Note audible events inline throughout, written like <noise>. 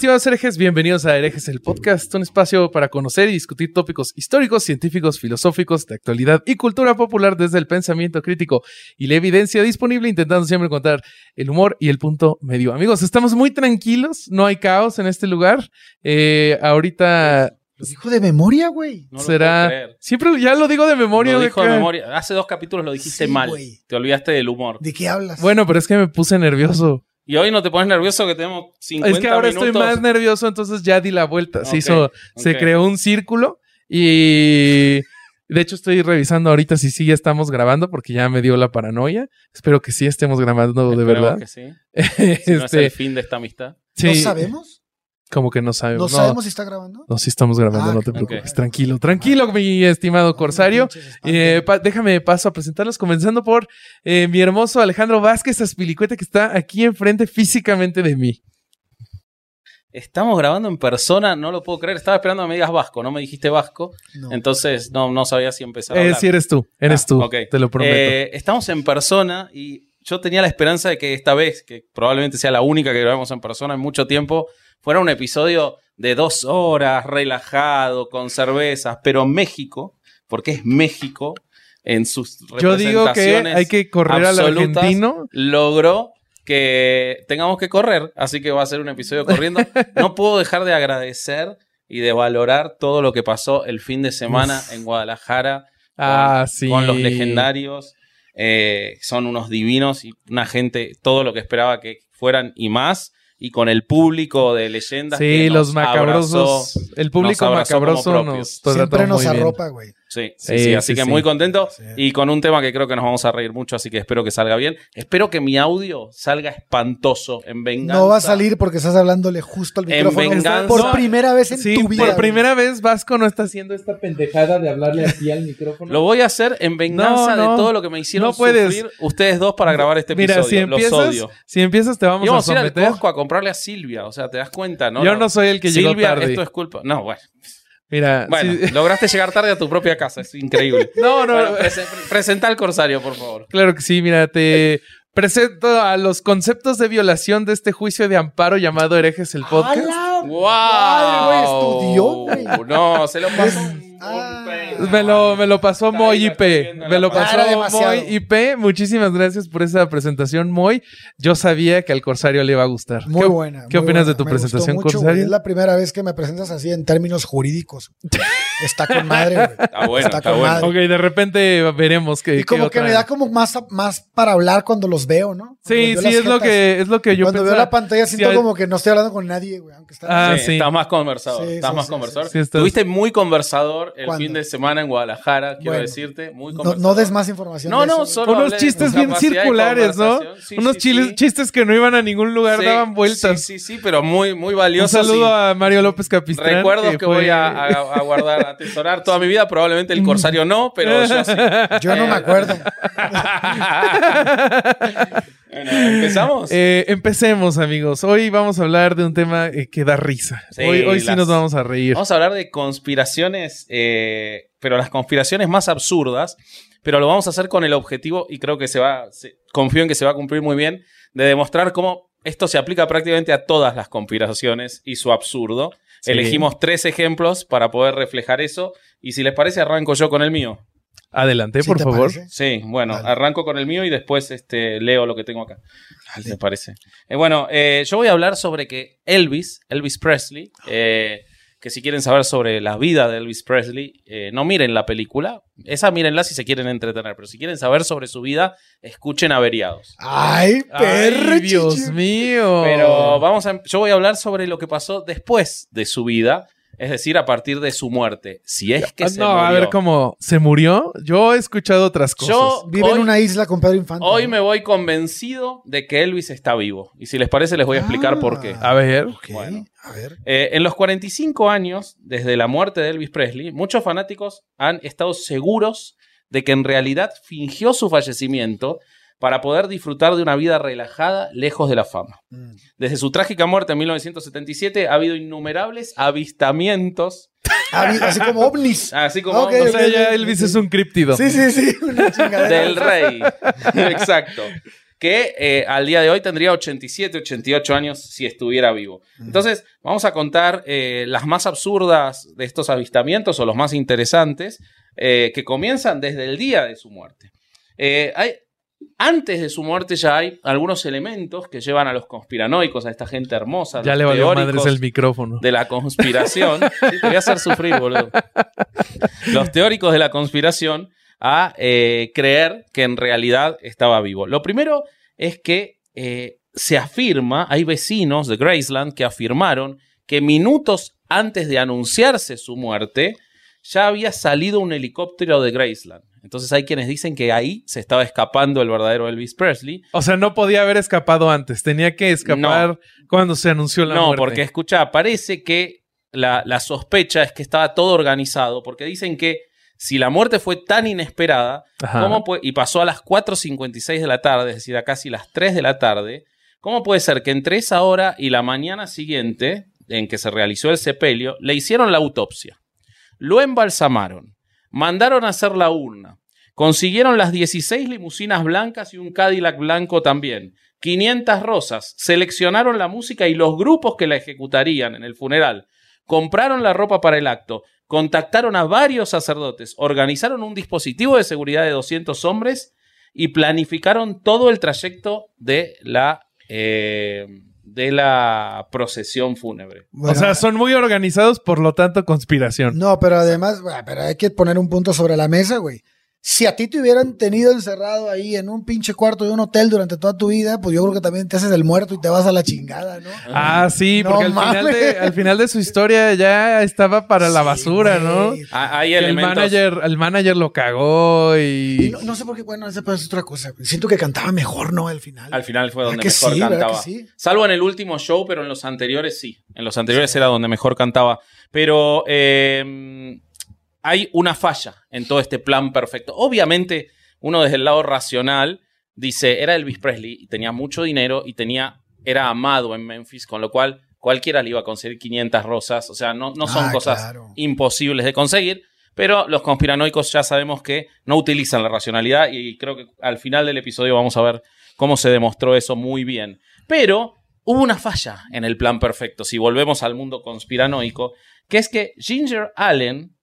estimados herejes? Bienvenidos a Herejes, el podcast, un espacio para conocer y discutir tópicos históricos, científicos, filosóficos, de actualidad y cultura popular desde el pensamiento crítico y la evidencia disponible, intentando siempre encontrar el humor y el punto medio. Amigos, estamos muy tranquilos, no hay caos en este lugar. Eh, ahorita Lo dijo de memoria, güey. No será... puedo creer. Siempre ya lo digo de memoria. Lo de dijo de que- memoria. Hace dos capítulos lo dijiste Sí, mal. güey. Te olvidaste del humor. ¿De qué hablas? Bueno, pero es que me puse nervioso. Y hoy no te pones nervioso que tenemos 50 Es que ahora minutos. estoy más nervioso, entonces ya di la vuelta. Se hizo, se creó un círculo y de hecho estoy revisando ahorita si sí ya estamos grabando porque ya me dio la paranoia. Espero que sí estemos grabando de verdad. que sí. <laughs> Si no es Este, el fin de esta amistad. sí, ¿No sabemos? Como que no ¿No sabemos. No, sabemos si está grabando? no, sí estamos grabando, Ah, no te preocupes. Tranquilo, tranquilo, mi estimado Corsario. Eh, pa- déjame paso a presentarlos, comenzando por eh, mi hermoso Alejandro Vázquez Aspilicueta, que está aquí enfrente físicamente de mí. Estamos grabando en persona, no lo puedo creer. Estaba esperando que me digas vasco, no me dijiste vasco. No. Entonces no, no sabía si empezar a Eh, sí, eres tú, eres Ah, tú, ok. te lo prometo. Eh, estamos en persona y yo tenía la esperanza de que esta vez, que probablemente sea la única que grabemos en persona en mucho tiempo, fuera un episodio de dos horas, relajado, con cervezas, pero México, porque es México, en sus Yo digo que representaciones hay que correr al argentino. logró que tengamos que correr, así que va a ser un episodio corriendo. No <laughs> puedo dejar de agradecer y de valorar todo lo que pasó el fin de semana en Guadalajara Ah, con, sí. con los legendarios. Eh, son unos divinos y una gente, todo lo que esperaba que fueran y más. Y con el público de leyendas. Sí, que los nos macabrosos. abrazó. el público nos macabroso nos trató Siempre nos arropa, güey. Sí, Sí, sí, sí, Así sí, que sí. muy contento. Sí. Y con un tema que creo que nos vamos a reír mucho, así que espero que salga bien. Espero que mi audio salga espantoso en venganza. No va a salir porque estás hablándole justo al En micrófono. venganza. Por primera vez en Sí, tu vida. por primera vez Vasco no está haciendo esta pendejada de hablarle aquí al micrófono. Lo voy a hacer en venganza No, no. de todo lo que me hicieron No puedes. sufrir ustedes dos para grabar este Mira, episodio. si empiezas, Los odio. si empiezas te vamos Íbamos a a ir al someter. Costco a comprarle a Silvia, o sea, te das cuenta, ¿no? Yo no soy el que llegó Silvia, tarde. esto es culpa. No, bueno. Mira, Bueno, sí- lograste llegar tarde a tu propia casa, es increíble. <laughs> no, no, Bueno, prese- presenta al corsario, por favor. claro que sí, mira, te presento a los conceptos de violación de este juicio de amparo llamado Herejes el Podcast. ¡Hala! ¡Wow! Ay, güey, estudió, güey. No, se lo pasó. Ah. Me lo, me lo pasó Moy IP. Me lo pasó. Moy IP. Muchísimas gracias por esa presentación, Moy. Yo sabía que al Corsario le iba a gustar. Muy ¿Qué, buena. ¿Qué muy opinas buena. de tu Me gustó presentación, mucho. Corsario? Es la primera vez que me presentas así en términos jurídicos. <laughs> Está con madre, güey. Está bueno, Está está con bueno. madre. Ok, de repente veremos que. Y como que me da como más, más para hablar cuando los veo, ¿no? Sí, veo sí, es lo que, es lo que yo Cuando veo la pantalla siento hay- como que no estoy hablando con nadie, güey. Aunque está... Ah, sí, sí. Estás más conversador. Sí, estás sí, más sí, conversador. sí, sí. Sí, estás- Estuviste muy conversador el ¿Cuándo? fin de semana en Guadalajara, quiero Bueno, decirte. Muy no, conversador. no des más información. No, de no, eso, solo Unos chistes bien circulares, ¿no? Unos chistes que no iban a ningún lugar, daban vueltas. Sí, sí, sí, pero muy, muy Un valioso. saludo a Mario López Capistrán. Recuerdos que, voy a guardar, atesorar toda mi vida. Probablemente el corsario no, pero yo sí. <laughs> Yo no me acuerdo. <laughs> Bueno, ¿Empezamos? Eh, empecemos, amigos. Hoy vamos a hablar de un tema eh, que da risa. Sí, hoy hoy sí nos vamos a reír. Vamos a hablar de conspiraciones, eh, pero las conspiraciones más absurdas, pero lo vamos a hacer con el objetivo, y creo que se va, se- confío en que se va a cumplir muy bien, de demostrar cómo esto se aplica prácticamente a todas las conspiraciones y su absurdo. Sí. Elegimos tres ejemplos para poder reflejar eso, y si les parece, arranco yo con el mío. Adelante, ¿Sí por favor. parece? Sí, bueno, Dale. arranco con el mío y después este, leo lo que tengo acá. ¿Me parece? Eh, bueno, eh, yo voy a hablar sobre que Elvis, Elvis Presley, eh, que si quieren saber sobre la vida de Elvis Presley, eh, no miren la película. Esa mírenla si se quieren entretener, pero si quieren saber sobre su vida, escuchen Averiados. Ay, perro, Ay, Dios mío. Pero vamos a, yo voy a hablar sobre lo que pasó después de su vida, es decir, a partir de su muerte. Si es que Ah, se no, a ver cómo se murió. Yo he escuchado otras cosas. Yo Vive hoy- en una isla con Pedro Infante. Hoy me voy convencido de que Elvis está vivo. Y si les parece, les voy a explicar Ah. por qué. A ver. Bueno. A ver. Eh, en los 45 años, desde la muerte de Elvis Presley, muchos fanáticos han estado seguros de que en realidad fingió su fallecimiento para poder disfrutar de una vida relajada lejos de la fama. Mm. Desde su trágica muerte en 1977 ha habido innumerables avistamientos, <laughs> vi- Así como ovnis. así como Ok, O ok. sea, ya Elvis es un críptido. Sí, sí, sí. Una <laughs> del rey. Exacto. Que eh, al día de hoy tendría 87, 88 años si estuviera vivo. Entonces, vamos a contar eh, las más absurdas de estos avistamientos o los más interesantes eh, que comienzan desde el día de su muerte. Hay, antes de su muerte ya hay algunos elementos que llevan a los conspiranoicos, a esta gente hermosa. Ya le valió madres el micrófono. de la conspiración. <laughs> Sí, te voy a hacer sufrir, boludo. Los teóricos de la conspiración a eh, creer que en realidad estaba vivo. Lo primero es que eh, se afirma, hay vecinos de Graceland que afirmaron que minutos antes de anunciarse su muerte, ya había salido un helicóptero de Graceland. Entonces hay quienes dicen que ahí se estaba escapando el verdadero Elvis Presley. O sea, no podía haber escapado antes. Tenía que escapar cuando se anunció la no, muerte. porque escucha, parece que la, la sospecha es que estaba todo organizado, porque dicen que si la muerte fue tan inesperada Ajá. ¿cómo puede- y pasó a las 4.56 de la tarde, es decir, a casi las 3 de la tarde, ¿cómo puede ser que entre esa hora y la mañana siguiente, en que se realizó el sepelio, le hicieron la autopsia? Lo embalsamaron, mandaron a hacer la urna, consiguieron las 16 limusinas blancas y un Cadillac blanco también, 500 rosas, seleccionaron la música y los grupos que la ejecutarían en el funeral, compraron la ropa para el acto, contactaron a varios sacerdotes, organizaron un dispositivo de seguridad de 200 hombres y planificaron todo el trayecto de la, eh, de la procesión fúnebre. Bueno, o sea, son muy organizados, por lo tanto, conspiración. No, pero además, bueno, pero hay que poner un punto sobre la mesa, güey. Si a ti te hubieran tenido encerrado ahí en un pinche cuarto de un hotel durante toda tu vida, pues yo creo que también te haces el muerto y te vas a la chingada, ¿no? Ah, sí, No porque al, final de, al final de su historia ya estaba para la basura, ¿no? Ah, Hay El manager, el manager lo cagó Y y... no, no sé por qué, bueno, esa es otra cosa. Siento que cantaba mejor, ¿no? Al final. Al final fue ¿Verdad donde que mejor cantaba. sí? Salvo en el último show, pero en los anteriores sí. En los anteriores era donde mejor cantaba. Pero eh, hay una falla en todo este plan perfecto. Obviamente, uno desde el lado racional dice, era Elvis Presley y tenía mucho dinero y tenía, era amado en Memphis, con lo cual cualquiera le iba a conseguir 500 rosas. O sea, no, no son Ah, cosas claro. imposibles de conseguir. Pero los conspiranoicos ya sabemos que no utilizan la racionalidad y creo que al final del episodio vamos a ver cómo se demostró eso muy bien. Pero hubo una falla en el plan perfecto, si volvemos al mundo conspiranoico, que es que Ginger Allen,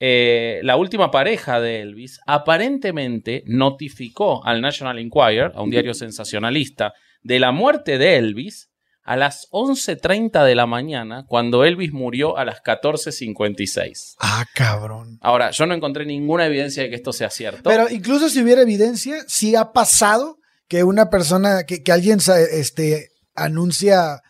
eh, la última pareja de Elvis, aparentemente notificó al National Enquirer, a un diario sensacionalista, de la muerte de Elvis a las 11.30 de la mañana, cuando Elvis murió a las 14.56. Ah, cabrón. Ahora, yo no encontré ninguna evidencia de que esto sea cierto. Pero incluso si hubiera evidencia, sí ha pasado que una persona, que, que alguien este, anuncia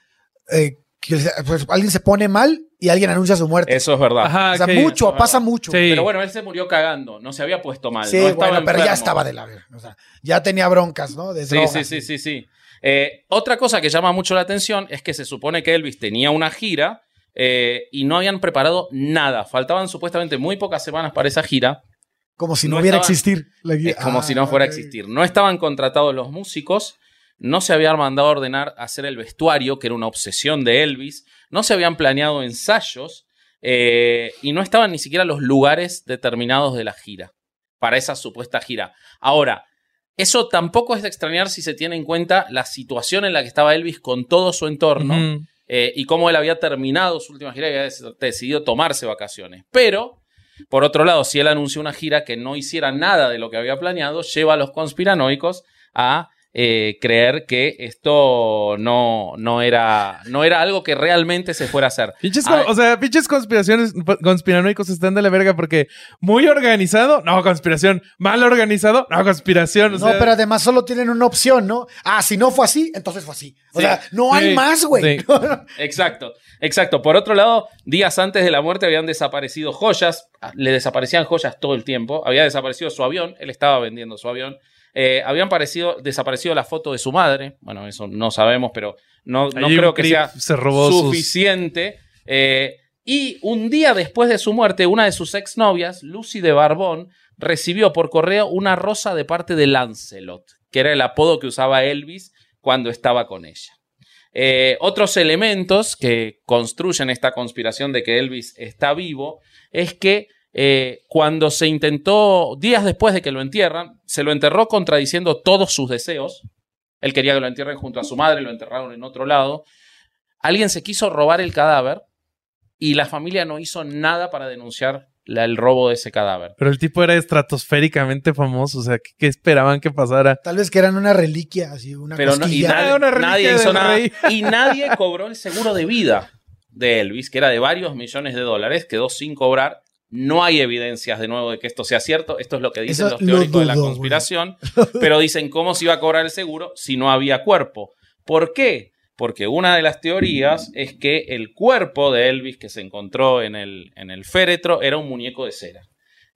eh, que pues, alguien se pone mal y alguien anuncia su muerte. Eso es verdad. Ajá, o sea, mucho, pasa verdad. mucho. Sí. Pero bueno, él se murió cagando, no se había puesto mal. Sí, no estaba bueno, pero ya estaba de la verga. O sea, ya tenía broncas, ¿no? De Sí, sí, sí, sí, sí. Eh, otra cosa que llama mucho la atención es que se supone que Elvis tenía una gira eh, y no habían preparado nada. Faltaban supuestamente muy pocas semanas para esa gira. Como si no, No hubiera existir. La- Es como Ah, si no fuera a existir. No estaban contratados los músicos, no se habían mandado a ordenar hacer el vestuario, que era una obsesión de Elvis, no se habían planeado ensayos eh, y no estaban ni siquiera los lugares determinados de la gira, para esa supuesta gira. Ahora, eso tampoco es de extrañar si se tiene en cuenta la situación en la que estaba Elvis con todo su entorno eh, y cómo él había terminado su última gira y había decidido tomarse vacaciones. Pero, por otro lado, si él anunció una gira que no hiciera nada de lo que había planeado, lleva a los conspiranoicos a eh, creer que esto no, no, era, no era algo que realmente se fuera a hacer. Pinches, Ah, o sea, pinches conspiraciones, conspiranoicos están de la verga porque muy organizado, no conspiración, mal organizado, no conspiración. o No, sea, pero además solo tienen una opción, ¿no? Ah, si no fue así, entonces fue así. O Sí, sea, no hay sí, más, güey. sí. <laughs> Exacto, exacto. Por otro lado, días antes de la muerte habían desaparecido joyas, le desaparecían joyas todo el tiempo, había desaparecido su avión, él estaba vendiendo su avión, Eh, habían parecido, desaparecido la foto de su madre, bueno, eso no sabemos, pero no, no creo que sea se robó sus- suficiente. Eh, y un día después de su muerte, una de sus exnovias, Lucy de Barbón, recibió por correo una rosa de parte de Lancelot, que era el apodo que usaba Elvis cuando estaba con ella. Eh, otros elementos que construyen esta conspiración de que Elvis está vivo es que eh, cuando se intentó, días después de que lo entierran, se lo enterró contradiciendo todos sus deseos. Él quería que lo entierren junto a su madre, lo enterraron en otro lado. Alguien se quiso robar el cadáver y la familia no hizo nada para denunciar la- el robo de ese cadáver. Pero el tipo era estratosféricamente famoso, o sea, ¿qué, qué esperaban que pasara? Tal vez que eran una reliquia, así, una Pero no- y cosquilla. nadie, Ah, una reliquia nadie hizo nada. rey. Y nadie cobró el seguro de vida de Elvis, que era de varios millones de dólares, quedó sin cobrar. No hay evidencias de nuevo de que esto sea cierto. Esto es lo que dicen Eso los lo teóricos de la conspiración. <laughs> Pero dicen cómo se iba a cobrar el seguro si no había cuerpo. ¿Por qué? Porque una de las teorías es que el cuerpo de Elvis que se encontró en el, en el féretro era un muñeco de cera.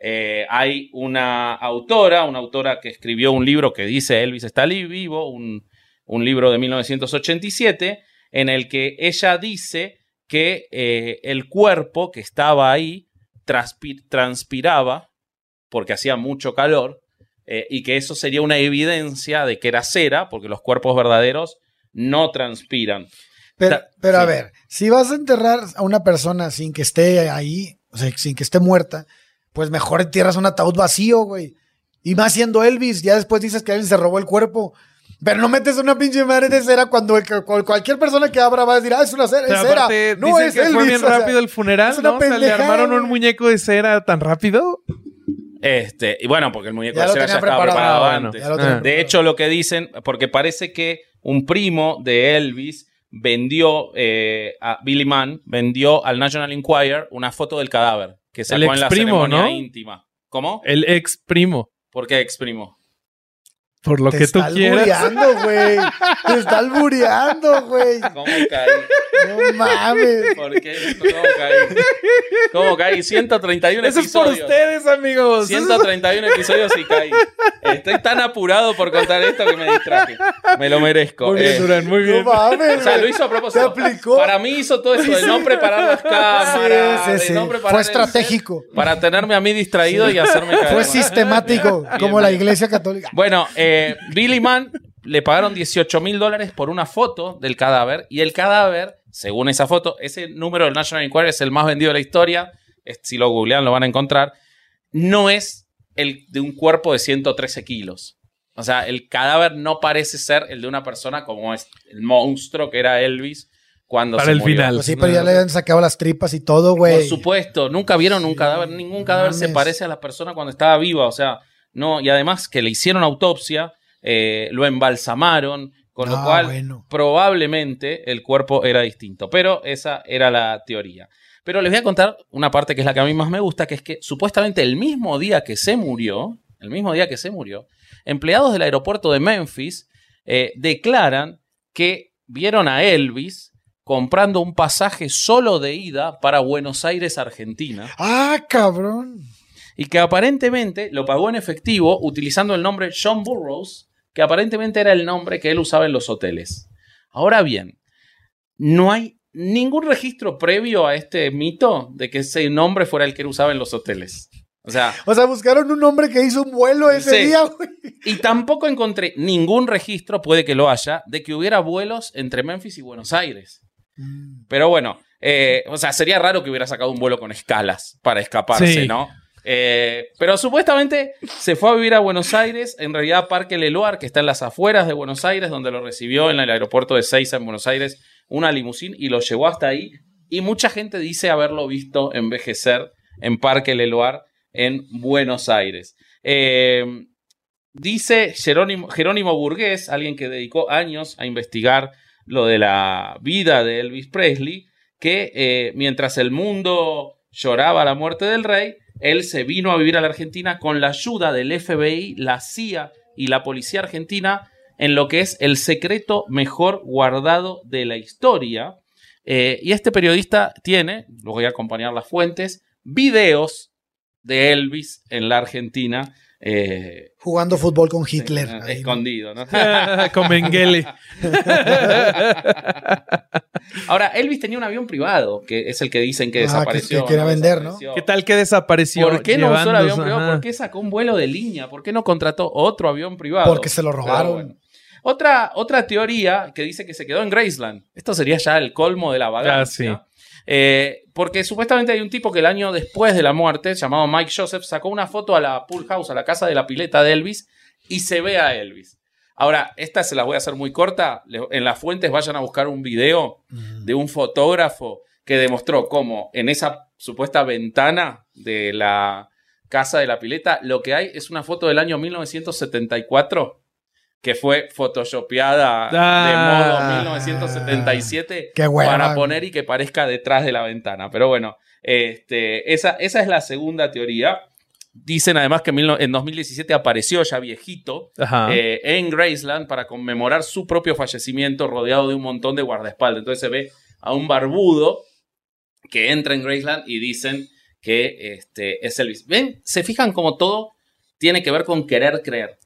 Eh, hay una autora, una autora que escribió un libro que dice Elvis está vivo, un, un libro de 1987, en el que ella dice que eh, el cuerpo que estaba ahí transpi- transpiraba porque hacía mucho calor eh, y que eso sería una evidencia de que era cera, porque los cuerpos verdaderos no transpiran. Pero, pero a ver, si vas a enterrar a una persona sin que esté ahí, o sea, sin que esté muerta, pues mejor entierras un ataúd vacío, güey. Y más siendo Elvis, ya después dices que Elvis se robó el cuerpo. Pero no metes una pinche madre de cera cuando cualquier persona que abra va a decir, ah, es una cera, Pero es cera. aparte, No dicen es que Elvis. fue bien o sea, rápido el funeral, ¿no? O sea, le armaron un muñeco de cera tan rápido. Este, y bueno, porque el muñeco Ya de cera ya estaba preparado, antes. ya lo Ah. De hecho, lo que dicen, porque parece que un primo de Elvis vendió eh, a Billy Mann, vendió al National Enquirer una foto del cadáver que sacó El en la ceremonia ¿no? íntima. ¿Cómo? El ex primo. ¿Por qué ex primo? Por lo Te que tú está quieras. albureando, güey. Te está albureando, güey. ¿Cómo caí? No mames. ¿Por qué? ¿Cómo caí? ¿Cómo caí? 131 Eso es por episodios. ustedes, amigos. 131 episodios y caí. Estoy tan apurado por contar esto que me distraje. Me lo merezco. Muy bien, Eh, Durán, muy bien. No mames. O sea, lo hizo a propósito. Te aplicó. Para mí hizo todo eso de no preparar las cámaras, Sí, sí, de sí. no preparar Fue estratégico. para tenerme a mí distraído y hacerme caer. Fue sistemático, Bien, como bien, la iglesia católica. Bueno, eh, Billy Mann le pagaron 18 mil dólares por una foto del cadáver y el cadáver, según esa foto, ese número del National Enquirer es el más vendido de la historia. Si lo googlean lo van a encontrar. No es el de un cuerpo de 113 kilos. O sea, el cadáver no parece ser el de una persona como es el monstruo que era Elvis cuando Para se el murió. final. Pues sí, pero ya le habían sacado las tripas y todo, Por güey. supuesto, nunca vieron un cadáver, ningún cadáver se parece a la persona cuando estaba viva, o sea, no, y además que le hicieron autopsia, eh, lo embalsamaron, con lo Ah, cual bueno. probablemente el cuerpo era distinto, pero esa era la teoría. Pero les voy a contar una parte que es la que a mí más me gusta, que es que supuestamente el mismo día que se murió, el mismo día que se murió, empleados del aeropuerto de Memphis eh, declaran que vieron a Elvis comprando un pasaje solo de ida para Buenos Aires, Argentina, Ah, cabrón. Y que aparentemente lo pagó en efectivo utilizando el nombre John Burroughs, que aparentemente era el nombre que él usaba en los hoteles. Ahora bien, no hay ningún registro previo a este mito de que ese nombre fuera el que él usaba en los hoteles. O sea, O sea, buscaron un hombre que hizo un vuelo ese Sí. día, güey. y tampoco encontré ningún registro, puede que lo haya, de que hubiera vuelos entre Memphis y Buenos Aires. Pero bueno, eh, o sea, sería raro que hubiera sacado un vuelo con escalas para escaparse, Sí. ¿no? Eh, pero supuestamente se fue a vivir a Buenos Aires, en realidad Parque Leloir, que está en las afueras de Buenos Aires, donde lo recibió en el aeropuerto de Seiza en Buenos Aires una limusín y lo llevó hasta ahí. Y mucha gente dice haberlo visto envejecer en Parque Leloir en Buenos Aires. Eh, dice Jerónimo, Jerónimo Burgués, alguien que dedicó años a investigar lo de la vida de Elvis Presley, que eh, mientras el mundo lloraba la muerte del rey, él se vino a vivir a la Argentina con la ayuda del FBI, la CIA y la policía argentina en lo que es el secreto mejor guardado de la historia. Eh, y este periodista tiene, lo voy a acompañar las fuentes, videos de Elvis en la Argentina. Eh, Jugando fútbol con Hitler. eh, escondido, ¿no? Con Mengele. <laughs> Ahora, Elvis tenía un avión privado, que es el que dicen que Ah, que- desapareció. que quería vender, ¿no? ¿Qué tal que desapareció? ¿Por qué no usó el avión privado? ajá. ¿Por qué sacó un vuelo de línea? ¿Por qué no contrató otro avión privado? Porque se lo robaron. bueno. Otra, otra teoría que dice que se quedó en Graceland. Esto sería ya el colmo de la vagancia. Ah, Eh, porque supuestamente hay un tipo que el año después de la muerte, llamado Mike Joseph, sacó una foto a la pool house, a la casa de la pileta de Elvis, y se ve a Elvis. Ahora, esta se las voy a hacer muy corta. En las fuentes vayan a buscar un video de un fotógrafo que demostró cómo en esa supuesta ventana de la casa de la pileta, lo que hay es una foto del año 1974 que fue photoshopeada Ah. de modo 1977 Qué hueva. para poner y que parezca detrás de la ventana. Pero bueno, este, esa, esa es la segunda teoría. Dicen además que en mil no- en 2017 apareció ya viejito eh, en Graceland para conmemorar su propio fallecimiento rodeado de un montón de guardaespaldas. Entonces se ve a un barbudo que entra en Graceland y dicen que este, es Elvis. ¿Ven? Se fijan como todo tiene que ver con querer creer.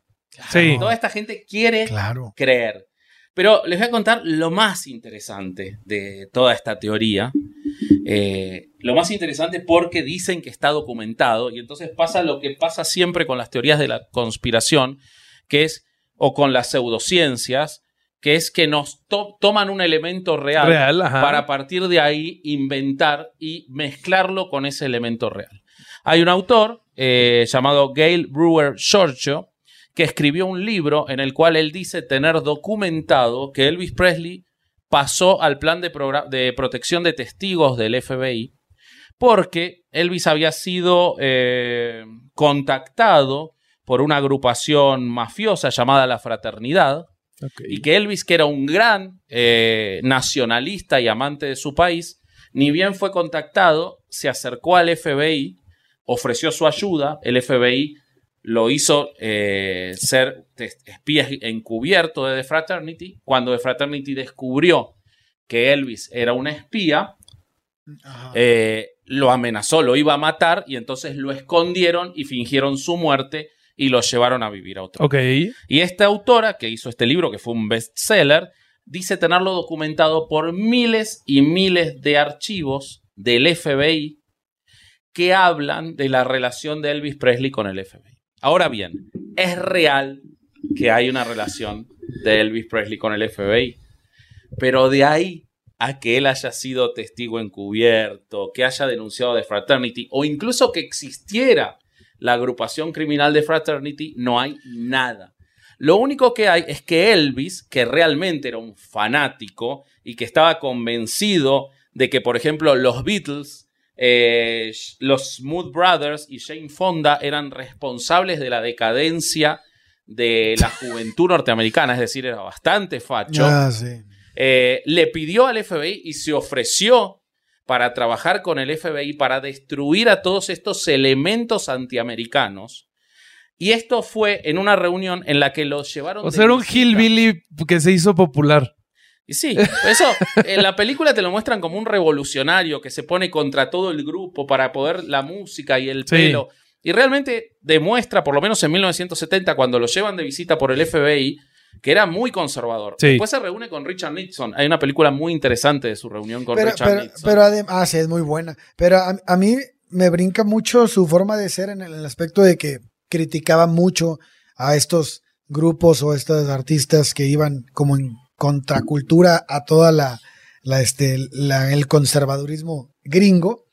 Sí. Toda esta gente quiere Claro. creer. Pero les voy a contar lo más interesante de toda esta teoría. Eh, lo más interesante porque dicen que está documentado y entonces pasa lo que pasa siempre con las teorías de la conspiración, que es, o con las pseudociencias, que es que nos to- toman un elemento real, para a partir de ahí inventar y mezclarlo con ese elemento real. Hay un autor eh, llamado Gail Brewer Giorgio que escribió un libro en el cual él dice tener documentado que Elvis Presley pasó al plan de, de protección de testigos del FBI porque Elvis había sido eh, contactado por una agrupación mafiosa llamada La Fraternidad y que Elvis, que era un gran eh, nacionalista y amante de su país, ni bien fue contactado, se acercó al FBI, ofreció su ayuda, el FBI lo hizo eh, ser espía encubierto de The Fraternity, cuando The Fraternity descubrió que Elvis era un espía, eh, lo amenazó, lo iba a matar y entonces lo escondieron y fingieron su muerte y lo llevaron a vivir a otro Ok. y esta autora que hizo este libro, que fue un bestseller, dice tenerlo documentado por miles y miles de archivos del FBI que hablan de la relación de Elvis Presley con el FBI. Ahora bien, ¿es real que hay una relación de Elvis Presley con el FBI? Pero de ahí a que él haya sido testigo encubierto, que haya denunciado de Fraternity o incluso que existiera la agrupación criminal de Fraternity, no hay nada. Lo único que hay es que Elvis, que realmente era un fanático y que estaba convencido de que, por ejemplo, los Beatles, eh, los Smooth Brothers y Jane Fonda eran responsables de la decadencia de la juventud norteamericana, es decir, era bastante facho Ah, sí. eh, le pidió al FBI y se ofreció para trabajar con el FBI para destruir a todos estos elementos antiamericanos. Y esto fue en una reunión en la que los llevaron. O de sea, era un hillbilly que se hizo popular. Y sí, eso en la película te lo muestran como un revolucionario que se pone contra todo el grupo para poder la música y el Sí. pelo. Y realmente demuestra, por lo menos en 1970, cuando lo llevan de visita por el FBI, que era muy conservador. Sí. Después se reúne con Richard Nixon. Hay una película muy interesante de su reunión con Pero, Richard pero, Nixon. pero adem- ah, sí, es muy buena. Pero a, a mí me brinca mucho su forma de ser en el, aspecto de que criticaba mucho a estos grupos o estos artistas que iban como en contracultura a toda la, la, este, la- el conservadurismo gringo.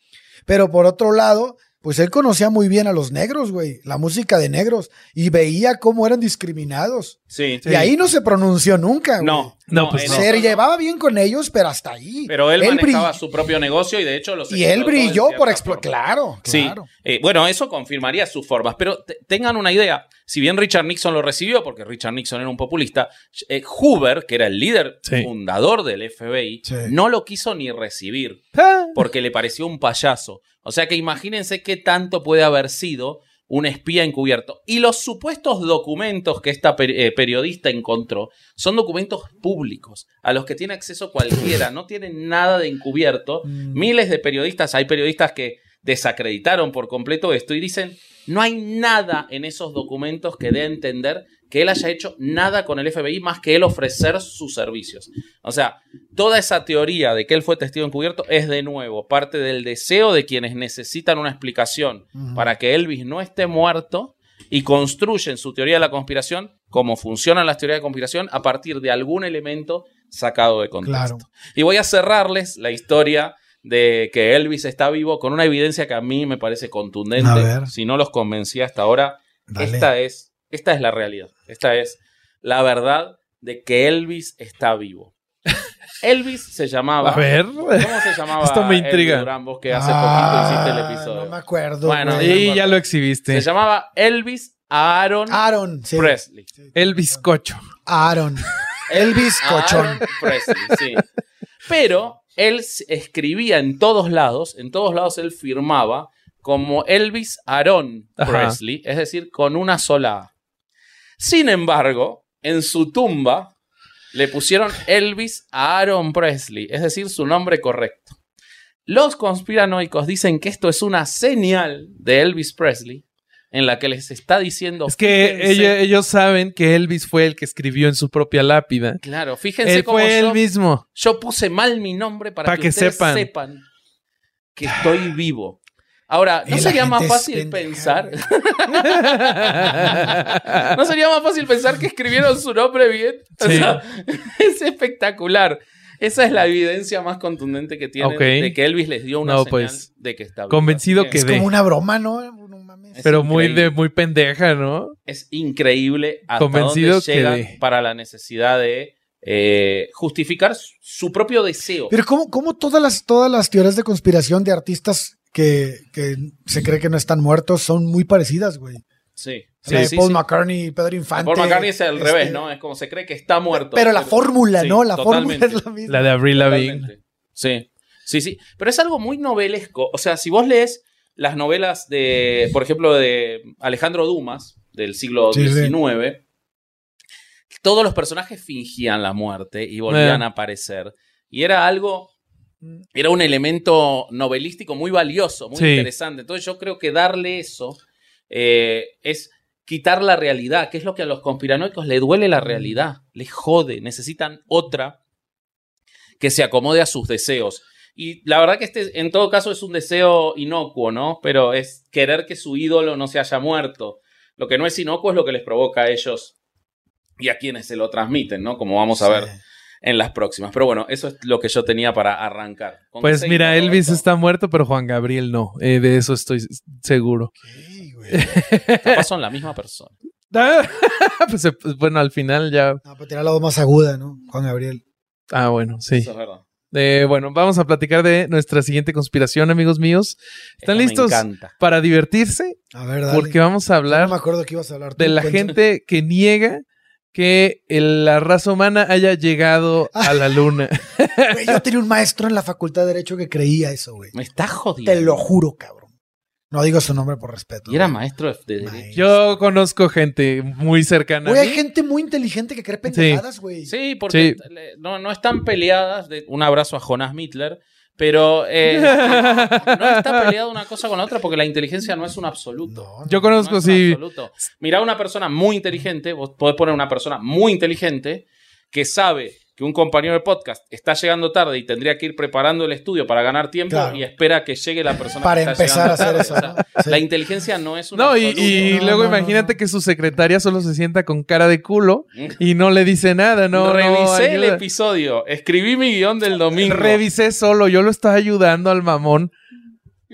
Pero por otro lado, pues él conocía muy bien a los negros, güey, la música de negros, y veía cómo eran discriminados. sí. Y ahí no se pronunció nunca. No, No, pues no. Se llevaba bien con ellos, pero hasta ahí. Pero él, brill- manejaba su propio negocio y de hecho los Y él brilló por explotar. forma. Claro, Sí, claro. eh, bueno, eso confirmaría sus formas, pero te- tengan una idea, si bien Richard Nixon lo recibió, porque Richard Nixon era un populista, eh, Hoover, que era el líder Sí. fundador del FBI, Sí. no lo quiso ni recibir, Ah, porque le pareció un payaso. O sea que imagínense qué tanto puede haber sido un espía encubierto. Y los supuestos documentos que esta per- eh, periodista encontró son documentos públicos, a los que tiene acceso cualquiera, no tienen nada de encubierto. Mm. Miles de periodistas, hay periodistas que desacreditaron por completo esto y dicen, no hay nada en esos documentos que dé a entender que él haya hecho nada con el FBI más que él ofrecer sus servicios. O sea, toda esa teoría de que él fue testigo encubierto es de nuevo parte del deseo de quienes necesitan una explicación para que Elvis no esté muerto y construyen su teoría de la conspiración, como funcionan las teorías de conspiración, a partir de algún elemento sacado de contexto. Claro. Y voy a cerrarles la historia de que Elvis está vivo con una evidencia que a mí me parece A contundente. ver. Si no los convencí hasta ahora, Dale. esta es, esta es la realidad. Esta es la verdad de que Elvis está vivo. <laughs> Elvis se llamaba. A ver. ¿Cómo se llamaba? Esto me Elvis intriga. Durán, vos que hace Ah, poquito hiciste el episodio. No me acuerdo. Bueno. Y ya lo exhibiste. Se llamaba Elvis Aaron Aaron, sí. Presley. Sí. El bizcocho. Aaron. <laughs> Elvis Cochón. Aaron Presley, sí. Pero él escribía en todos lados, en todos lados él firmaba como Elvis Aaron Ajá. Presley, es decir, con una sola A. Sin embargo, en su tumba le pusieron Elvis Aaron Presley, es decir, su nombre correcto. Los conspiranoicos dicen que esto es una señal de Elvis Presley en la que les está diciendo. Es que ellos, ellos saben que Elvis fue el que escribió en su propia lápida. Claro, fíjense Él cómo fue yo- él mismo. Yo puse mal mi nombre para Pa' que, que ustedes sepan. sepan. que estoy vivo. Ahora, ¿no sería más fácil pendeja, pensar? <laughs> ¿No sería más fácil pensar que escribieron su nombre bien? O Sí. sea, <laughs> es espectacular. Esa es la evidencia más contundente que tienen Ok. de que Elvis les dio una No, señal pues, de que está convencido que Es de- como una broma, ¿no? No mames. Es Pero muy de muy pendeja, ¿no? es increíble hasta Convencido dónde que de- para la necesidad de eh, justificar su- su propio deseo. Pero ¿cómo, cómo todas, las, todas las teorías de conspiración de artistas que, que se cree que no están muertos son muy parecidas, güey? Sí, sí, Paul sí. McCartney, Pedro Infante. Paul McCartney es al este, revés, ¿no? Es como se cree que está muerto. Pero la fórmula, sí, ¿no? La totalmente. fórmula es la misma. La de Avril Lavigne. Sí, sí, sí. Pero es algo muy novelesco. O sea, si vos lees las novelas de, por ejemplo, de Alejandro Dumas, del siglo Sí, sí. XIX, todos los personajes fingían la muerte y volvían Eh. a aparecer. Y era algo, era un elemento novelístico muy valioso, muy Sí. interesante. Entonces yo creo que darle eso eh, es quitar la realidad, que es lo que a los conspiranoicos le duele la realidad, les jode, necesitan otra que se acomode a sus deseos. Y la verdad que este, en todo caso, es un deseo inocuo, ¿no? Pero es querer que su ídolo no se haya muerto. Lo que no es inocuo es lo que les provoca a ellos y a quienes se lo transmiten, ¿no? Como vamos a ver Sí. En las próximas. Pero bueno, eso es lo que yo tenía para arrancar. ¿Con qué Pues mira, Elvis está muerto, pero Juan Gabriel no. Eh, de eso estoy seguro. Sí, güey. Capaz son la misma persona. <laughs> <laughs> pues, eh, pues, bueno, al final ya. No, pero tiene la voz más aguda, ¿no? Juan Gabriel. Ah, bueno, sí. Eso es verdad. Eh, bueno, vamos a platicar de nuestra siguiente conspiración, amigos míos. ¿Están Esto listos Me encanta. para divertirse? A ver, dale. Porque vamos a No hablar me acuerdo que ibas a hablar. tú, de la cuéntame. gente que niega que el- la raza humana haya llegado a la <laughs> luna. Güey, yo tenía un maestro en la facultad de Derecho que creía eso, güey. Me está jodiendo. Te lo juro, cabrón. No digo su nombre por respeto. Y era güey. maestro de, derecho. Yo conozco gente muy cercana. Güey, a hay gente muy inteligente que cree pendejadas, güey. Sí, porque Sí. le- No, no están peleadas. de- un abrazo a Jonas Mittler. Pero eh, <laughs> no está peleada una cosa con la otra porque la inteligencia no es un absoluto. No, no. Yo conozco, No un sí. absoluto. Mirá una persona muy inteligente, vos podés poner una persona muy inteligente que sabe que un compañero de podcast está llegando tarde y tendría que ir preparando el estudio para ganar tiempo Claro. y espera que llegue la persona Para que está empezar a llegando hacer tarde. eso, O sea, ¿no? Sí. La inteligencia no es un No, y, absoluto. y No, luego no, imagínate no. que su secretaria solo se sienta con cara de culo y no le dice nada, no. no Revisé el episodio, escribí mi guion del domingo. Revisé solo, yo lo estaba ayudando al mamón.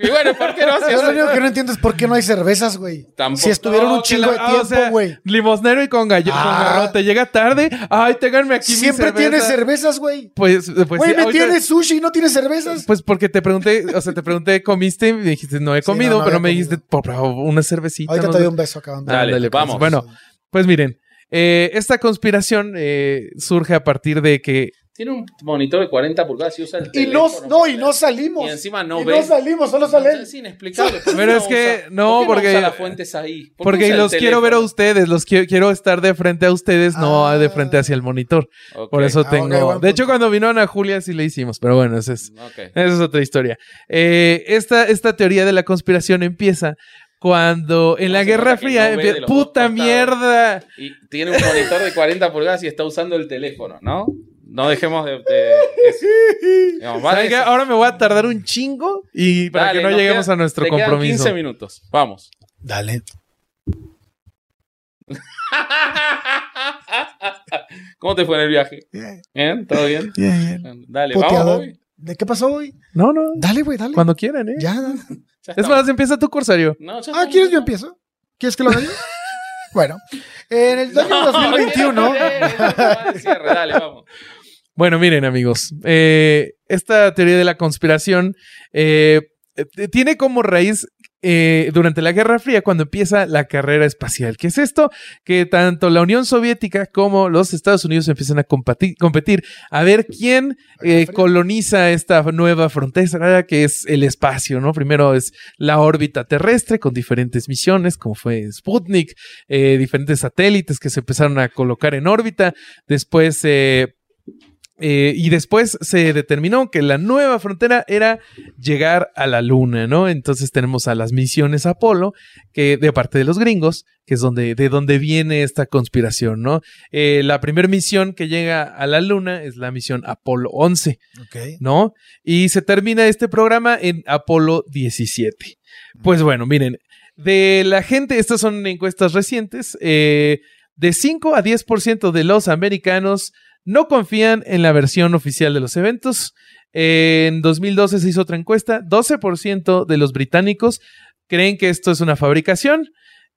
Y bueno, ¿por qué no haces Yo lo único que no entiendo es por qué no hay cervezas, güey. Tampoco. Si estuvieron un chingo de ah, o tiempo, sea, güey. Limosnero y con gallo, con Ah. garrote. Llega tarde. Ay, ténganme aquí mi Siempre cerveza. tienes cervezas, güey. Pues, pues Güey, sí, me ahorita- tienes sushi y no tienes cervezas. Pues porque te pregunté, o sea, te pregunté, ¿comiste? Y me dijiste, no he Sí, comido, no, no pero me dijiste, por favor, una cervecita. Ahorita no te doy un beso acabando. Dale, Ándale, pues. vamos. Bueno, pues miren, eh, esta conspiración eh, surge a partir de que Tiene un monitor de 40 pulgadas y usa el Y no, teléfono no, y no salimos. Y encima no Y ve. no salimos, solo sale él. Es inexplicable. <laughs> ¿Por qué Pero no es que- no, ¿por qué porque- usa las fuentes ahí? ¿Por qué Porque usa los quiero ver a ustedes, los quiero, quiero estar de frente a ustedes, no Ah. de frente hacia el monitor. Por eso Ah, tengo. de hecho, cuando vino Ana Julia sí le hicimos, pero bueno, esa es, ok. esa es otra historia. Eh, esta, esta teoría de la conspiración empieza cuando en la Guerra Fría. no ¡Puta mierda! Y tiene un monitor de 40 pulgadas y está usando el teléfono, ¿no? No dejemos de... de- eso. Digamos, vale, ¿Saben qué? eso. Ahora me voy a tardar un chingo y para Dale, que no lleguemos a nuestro te compromiso. 15 minutos. Vamos. Dale. ¿Cómo te fue en el viaje? Bien. ¿Todo bien? bien, bien. Dale, Puteador. vamos, Bobby. ¿De qué pasó hoy? No, no. Dale, güey, dale. Cuando quieran, ¿eh? Ya, dale. Ya Es más, empieza tu corsario. No, ya Ah. ¿quieres yo empiezo? ¿Quieres que lo haga yo? bueno, en el año 2021. Cierre, dale, vamos. Bueno, miren amigos, eh, esta teoría de la conspiración eh, eh, tiene como raíz eh, durante la Guerra Fría cuando empieza la carrera espacial. ¿Qué es esto? Que tanto la Unión Soviética como los Estados Unidos empiezan a competir a ver quién eh, coloniza esta nueva frontera que es el espacio, ¿no? Primero es la órbita terrestre con diferentes misiones, como fue Sputnik, eh, diferentes satélites que se empezaron a colocar en órbita. Después eh, y después se determinó que la nueva frontera era llegar a la luna, ¿no? Entonces tenemos a las misiones Apolo, que de parte de los gringos, que es donde, de donde viene esta conspiración, ¿no? Eh, la primera misión que llega a la luna es la misión Apolo 11, Ok. ¿no? Y se termina este programa en Apolo 17. Pues bueno, miren, de la gente, estas son encuestas recientes, eh, de 5 a 10% de los americanos no confían en la versión oficial de los eventos. En 2012 se hizo otra encuesta, 12% de los británicos creen que esto es una fabricación.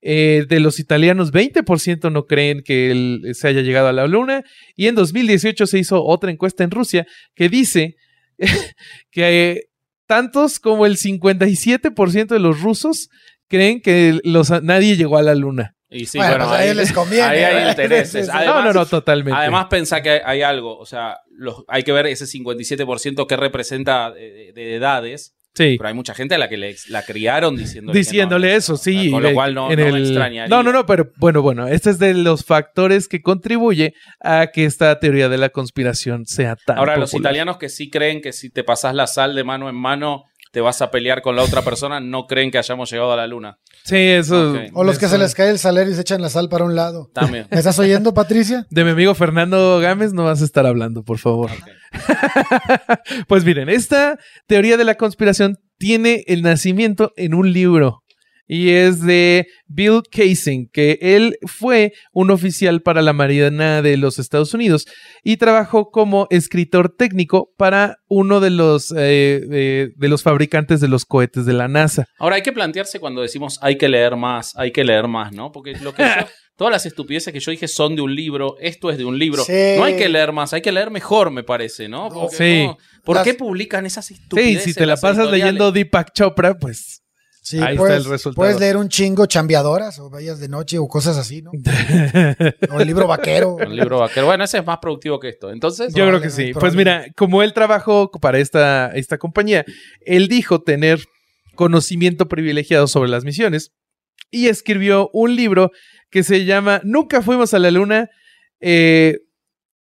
Eh, de los italianos, 20% no creen que se haya llegado a la luna. Y en 2018 se hizo otra encuesta en Rusia que dice <laughs> que tantos como el 57% de los rusos creen que nadie llegó a la luna. Y sí, bueno, bueno, pues ahí, les <laughs> conviene. ahí hay intereses. <laughs> Sí, no, Además- no, no, totalmente. Además, pensá que hay, algo, o sea, los, hay que ver ese 57% que representa de, de- de edades, sí. pero hay mucha gente a la que le, la criaron diciéndole, Diciéndole no, eso, sí. Con lo cual no, en no el- me extrañaría. No, no, no, pero bueno, bueno, este es de los factores que contribuye a que esta teoría de la conspiración sea tan Ahora, los italianos que sí creen que si te pasas la sal de mano en mano te vas a pelear con la otra persona, no creen que hayamos llegado a la luna. Sí, eso. O los que eso- se les cae el salario y se echan la sal para un lado. También. ¿Me estás oyendo, Patricia? De mi amigo Fernando Gámez no vas a estar hablando, por favor. <laughs> pues miren, esta teoría de la conspiración tiene el nacimiento en un libro y es de Bill Casing, que él fue un oficial para la Marina de los Estados Unidos y trabajó como escritor técnico para uno de los, eh, eh, de los fabricantes de los cohetes de la NASA. Ahora hay que plantearse cuando decimos hay que leer más, hay que leer más, ¿no? Porque lo que yo- <laughs> todas las estupideces que yo dije son de un libro, esto es de un libro. Sí. No hay que leer más, hay que leer mejor, me parece, ¿no? Porque Sí. no- ¿Por Las- qué publican esas Sí, estupideces? si te la pasas leyendo Deepak Chopra, pues Sí, Ahí está puedes, el resultado. puedes leer un chingo chambeadoras o vayas de noche o cosas así, ¿no? <laughs> O el libro vaquero. El libro vaquero. Bueno, ese es más productivo que esto. Entonces, Yo creo que sí. Pues mira, como él trabajó para esta, esta compañía, él dijo tener conocimiento privilegiado sobre las misiones y escribió un libro que se llama Nunca fuimos a la luna, eh,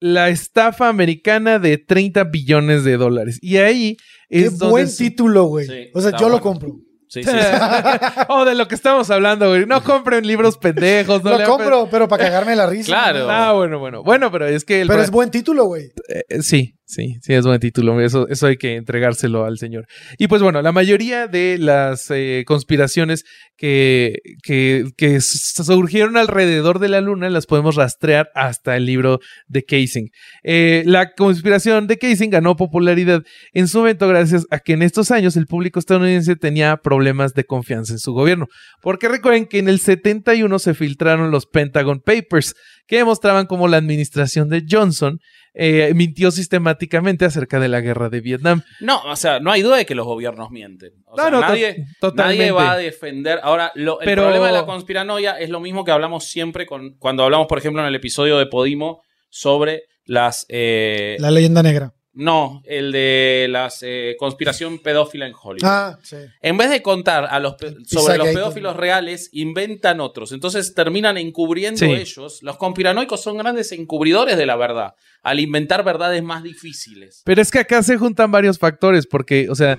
la estafa americana de 30 billones de dólares. Y ahí Qué es donde... buen se- título, güey. Sí, o sea, está yo lo compro. Sí, sí, sí. <laughs> oh, de lo que estamos hablando, güey. No compren libros pendejos. No lo compro, pero para cagarme la risa. Claro. Ah, bueno, bueno. Bueno, pero es que... el Pero es buen título, güey. Eh, sí, sí, sí, es buen título. Eso, eso hay que entregárselo al señor. Y pues bueno, la mayoría de las eh, conspiraciones que, que, que surgieron alrededor de la luna las podemos rastrear hasta el libro de Casing. Eh, la conspiración de Casing ganó popularidad en su momento gracias a que en estos años el público estadounidense tenía problemas de confianza en su gobierno. Porque recuerden que en el 71 se filtraron los Pentagon Papers que demostraban cómo la administración de Johnson eh, mintió sistemáticamente acerca de la guerra de Vietnam. No, o sea, no hay duda de que los gobiernos mienten. O sea, No, no, to- nadie, totalmente. nadie va a defender. Ahora, lo- el Pero- problema de la conspiranoia es lo mismo que hablamos siempre con, cuando hablamos, por ejemplo, en el episodio de Podimo sobre las... eh, La leyenda negra. No, el de las eh, conspiración pedófila en Hollywood. Ah, sí. En vez de contar a los pe- sobre los pedófilos reales, inventan otros. Entonces terminan encubriendo Sí. ellos. Los conspiranoicos son grandes encubridores de la verdad, al inventar verdades más difíciles. Pero es que acá se juntan varios factores, porque, o sea,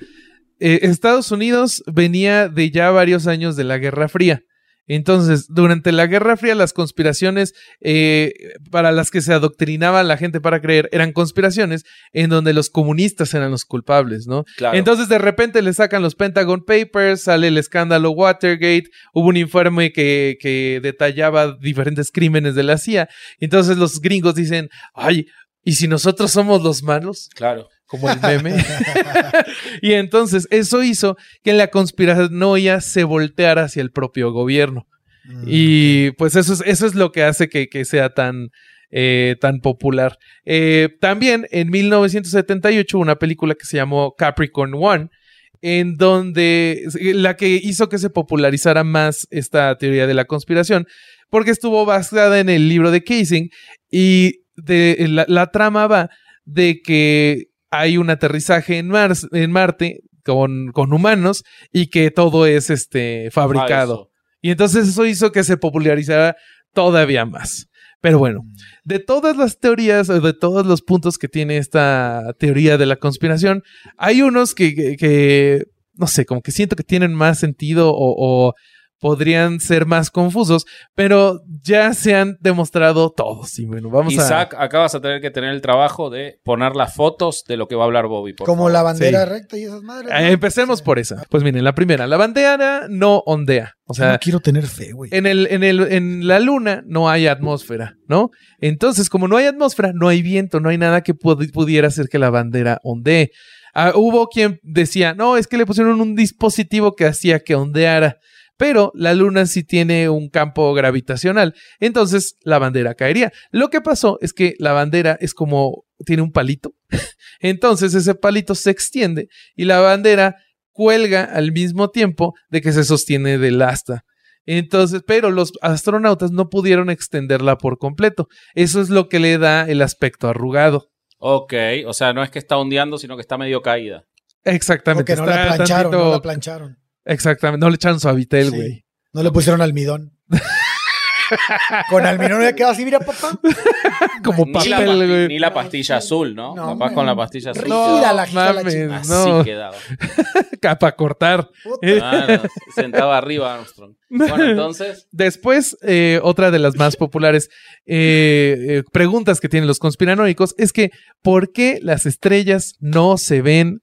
eh, Estados Unidos venía de ya varios años de la Guerra Fría. Entonces, durante la Guerra Fría, las conspiraciones eh, para las que se adoctrinaba la gente para creer eran conspiraciones en donde los comunistas eran los culpables, ¿no? Claro. Entonces, de repente le sacan los Pentagon Papers, sale el escándalo Watergate, hubo un informe que, que detallaba diferentes crímenes de la CIA. Entonces, los gringos dicen, ay, ¿y si nosotros somos los malos? claro. Como el meme. <laughs> y entonces eso hizo que la conspiranoia se volteara hacia el propio gobierno. Mm. Y pues eso es, eso es lo que hace que, que sea tan, eh, tan popular. Eh, también en 1978 una película que se llamó Capricorn One, en donde la que hizo que se popularizara más esta teoría de la conspiración, porque estuvo basada en el libro de Casing y de, la, la trama va de que hay un aterrizaje en, Mars, en Marte con, con humanos y que todo es este fabricado. Y entonces eso hizo que se popularizara todavía más. Pero bueno, de todas las teorías, o de todos los puntos que tiene esta teoría de la conspiración, hay unos que, que- que, no sé, como que siento que tienen más sentido o, o podrían ser más confusos, pero ya se han demostrado todos. Y bueno, vamos Isaac, acá vas a tener que tener el trabajo de poner las fotos de lo que va a hablar Bobby. por Como favor. la bandera Sí. recta y esas madres. eh, empecemos Sí. por esa. Pues miren, la primera, la bandera no ondea. O Yo sea, no quiero tener fe, güey. En, el, en, el, en la luna no hay atmósfera, ¿no? Entonces, como no hay atmósfera, no hay viento, no hay nada que pudi- pudiera hacer que la bandera ondee. Ah, hubo quien decía, no, es que le pusieron un dispositivo que hacía que ondeara, pero la luna sí tiene un campo gravitacional, entonces la bandera caería. Lo que pasó es que la bandera es como, tiene un palito, <laughs> entonces ese palito se extiende y la bandera cuelga al mismo tiempo de que se sostiene del asta. Entonces, pero los astronautas no pudieron extenderla por completo. Eso es lo que le da el aspecto arrugado. Ok, o sea, no es que está ondeando, sino que está medio caída. Exactamente. Porque no la está plancharon, tantito- no la plancharon. Exactamente. No le echaron suavitel, Sí. güey. No le pusieron almidón. <laughs> Con almidón hubiera quedado así, mira, papá. Como Ni la, papel, güey. ni la pastilla azul, ¿no? No, Capaz hombre. con la pastilla azul. No, mames, chingada. Así no. quedaba. <laughs> Para cortar. Puta. Ah, no, sentaba arriba Armstrong. Bueno, entonces, <laughs> Después, eh, otra de las más populares eh, eh, preguntas que tienen los conspiranoicos es que ¿por qué las estrellas no se ven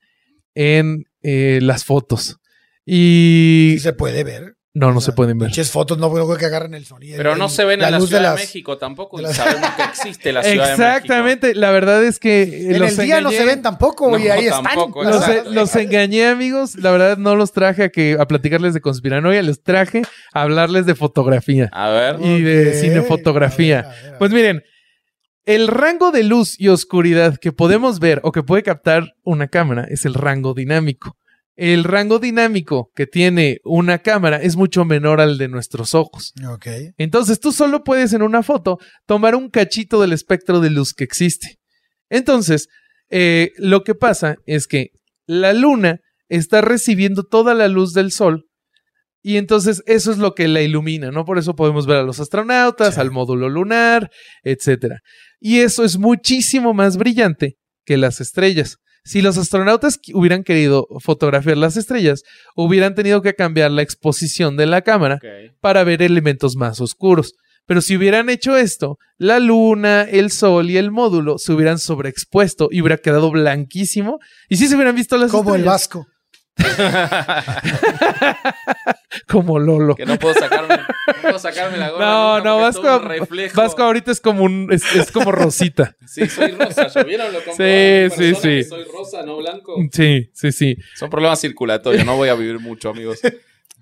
en eh, las fotos? Y Sí se puede ver. no, no O se pueden ver. Pinches fotos no creo que agarren el sonido. pero no se ven en la luz Ciudad de, las- México tampoco de y las- sabemos que <laughs> existe la Ciudad de México. Exactamente, la verdad es que En los el día no engañé. se ven tampoco, güey. No, ahí están. Los, engañé, amigos. La verdad, no los traje a que a platicarles de conspiranoia, les traje a hablarles de fotografía A ver, y de cinefotografía. A ver, a ver, a ver. Pues miren, el rango de luz y oscuridad que podemos ver o que puede captar una cámara es el rango dinámico. El rango dinámico que tiene una cámara es mucho menor al de nuestros ojos. Entonces tú solo puedes en una foto tomar un cachito del espectro de luz que existe. Entonces, eh, lo que pasa es que la luna está recibiendo toda la luz del sol y entonces eso es lo que la ilumina, ¿no? Por eso podemos ver a los astronautas, Sí. al módulo lunar, etcétera. Y eso es muchísimo más brillante que las estrellas. Si los astronautas hubieran querido fotografiar las estrellas, hubieran tenido que cambiar la exposición de la cámara para ver elementos más oscuros. Pero si hubieran hecho esto, la luna, el sol y el módulo se hubieran sobreexpuesto y hubiera quedado blanquísimo. Y sí se hubieran visto las Como el vasco. <laughs> Como Lolo. que no puedo sacarme, no puedo sacarme la gorra. No, nunca no, Vasco. Vasco ahorita es como un, es, es como Rosita. <laughs> Sí, soy rosa. ¿Yo vieron lo Sí, sí, sí. Soy rosa, no blanco. Sí, sí, sí. Son problemas circulatorios. No voy a vivir mucho, amigos.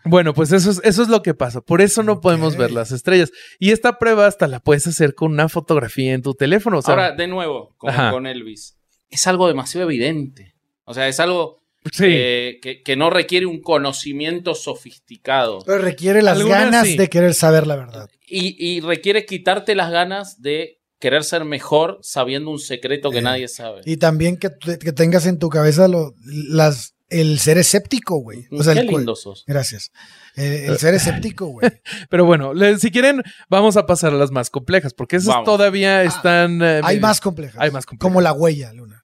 Bueno, pues eso es, eso es lo que pasa. Por eso no podemos ver las estrellas. Y esta prueba hasta la puedes hacer con una fotografía en tu teléfono. O sea, Ahora, de nuevo, como con Elvis. Es algo demasiado evidente. O sea, es algo sí. eh, que, que no requiere un conocimiento sofisticado. Pero requiere las Algunas ganas sí. de querer saber la verdad. Y, y requiere quitarte las ganas de querer ser mejor sabiendo un secreto que Eh, nadie sabe. Y también que, te- que tengas en tu cabeza lo- las, el ser escéptico, güey. O sea, Qué el cu- lindo sos. Gracias. Eh, el ser escéptico, güey. <laughs> Pero bueno, le- si quieren, vamos a pasar a las más complejas, porque esas Vamos. todavía están. eh, Hay más complejas. Hay más complejas. Como la huella, Luna.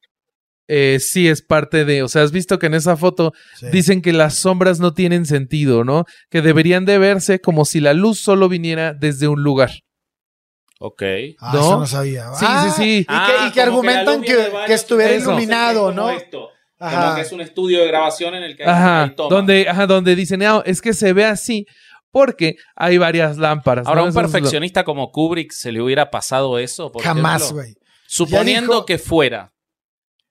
Eh, sí es parte de. O sea, has visto que en esa foto Sí. dicen que las sombras no tienen sentido, ¿no? Que deberían de verse como si la luz solo viniera desde un lugar. Ok. Ah, ¿no? eso no sabía. Sí, Ah, sí, sí. Y que, y que argumentan que, que estuviera Eso. iluminado, ¿no? Como Ajá. que es un estudio de grabación en el que hay, Ajá. Donde, ajá, donde dicen, "Ah, es que se ve así porque hay varias lámparas. Ahora, un Eso es lo- perfeccionista como Kubrick se le hubiera pasado eso. por Jamás, güey. Suponiendo dijo- que fuera.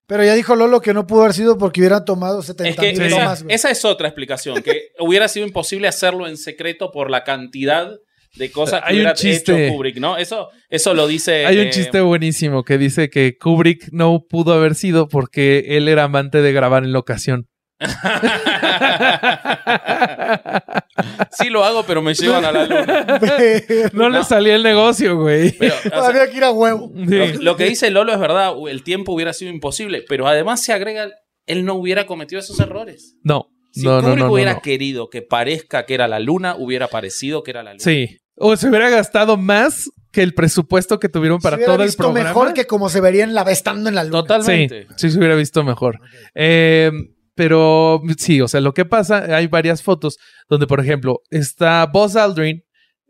Pero ya dijo Lolo que no pudo haber sido porque hubieran tomado 70 Es que mil esa, tomas, güey. esa es otra explicación, que hubiera sido imposible hacerlo en secreto por la cantidad de cosas que Hay un hubiera chiste. hecho Kubrick, ¿no? Eso, eso lo dice... Hay un eh, chiste buenísimo que dice que Kubrick no pudo haber sido porque él era amante de grabar en locación. <laughs> <laughs> sí lo hago, pero me llevan a la luna. No, le salía el negocio, güey. Pero, o sea, Había que ir a huevo. Sí. lo, lo que dice Lolo es verdad, el tiempo hubiera sido imposible, pero además se agrega, él no hubiera cometido esos errores. No, Si no, no, Kubrick no, no, hubiera no. querido que parezca que era la luna, hubiera parecido que era la luna. Sí. O se hubiera gastado más que el presupuesto que tuvieron para Se hubiera todo el visto programa. mejor que como se vería en la, estando en la luna. Totalmente. sí se hubiera visto mejor. Eh, pero sí, o sea, lo que pasa, hay varias fotos donde, por ejemplo, está Buzz Aldrin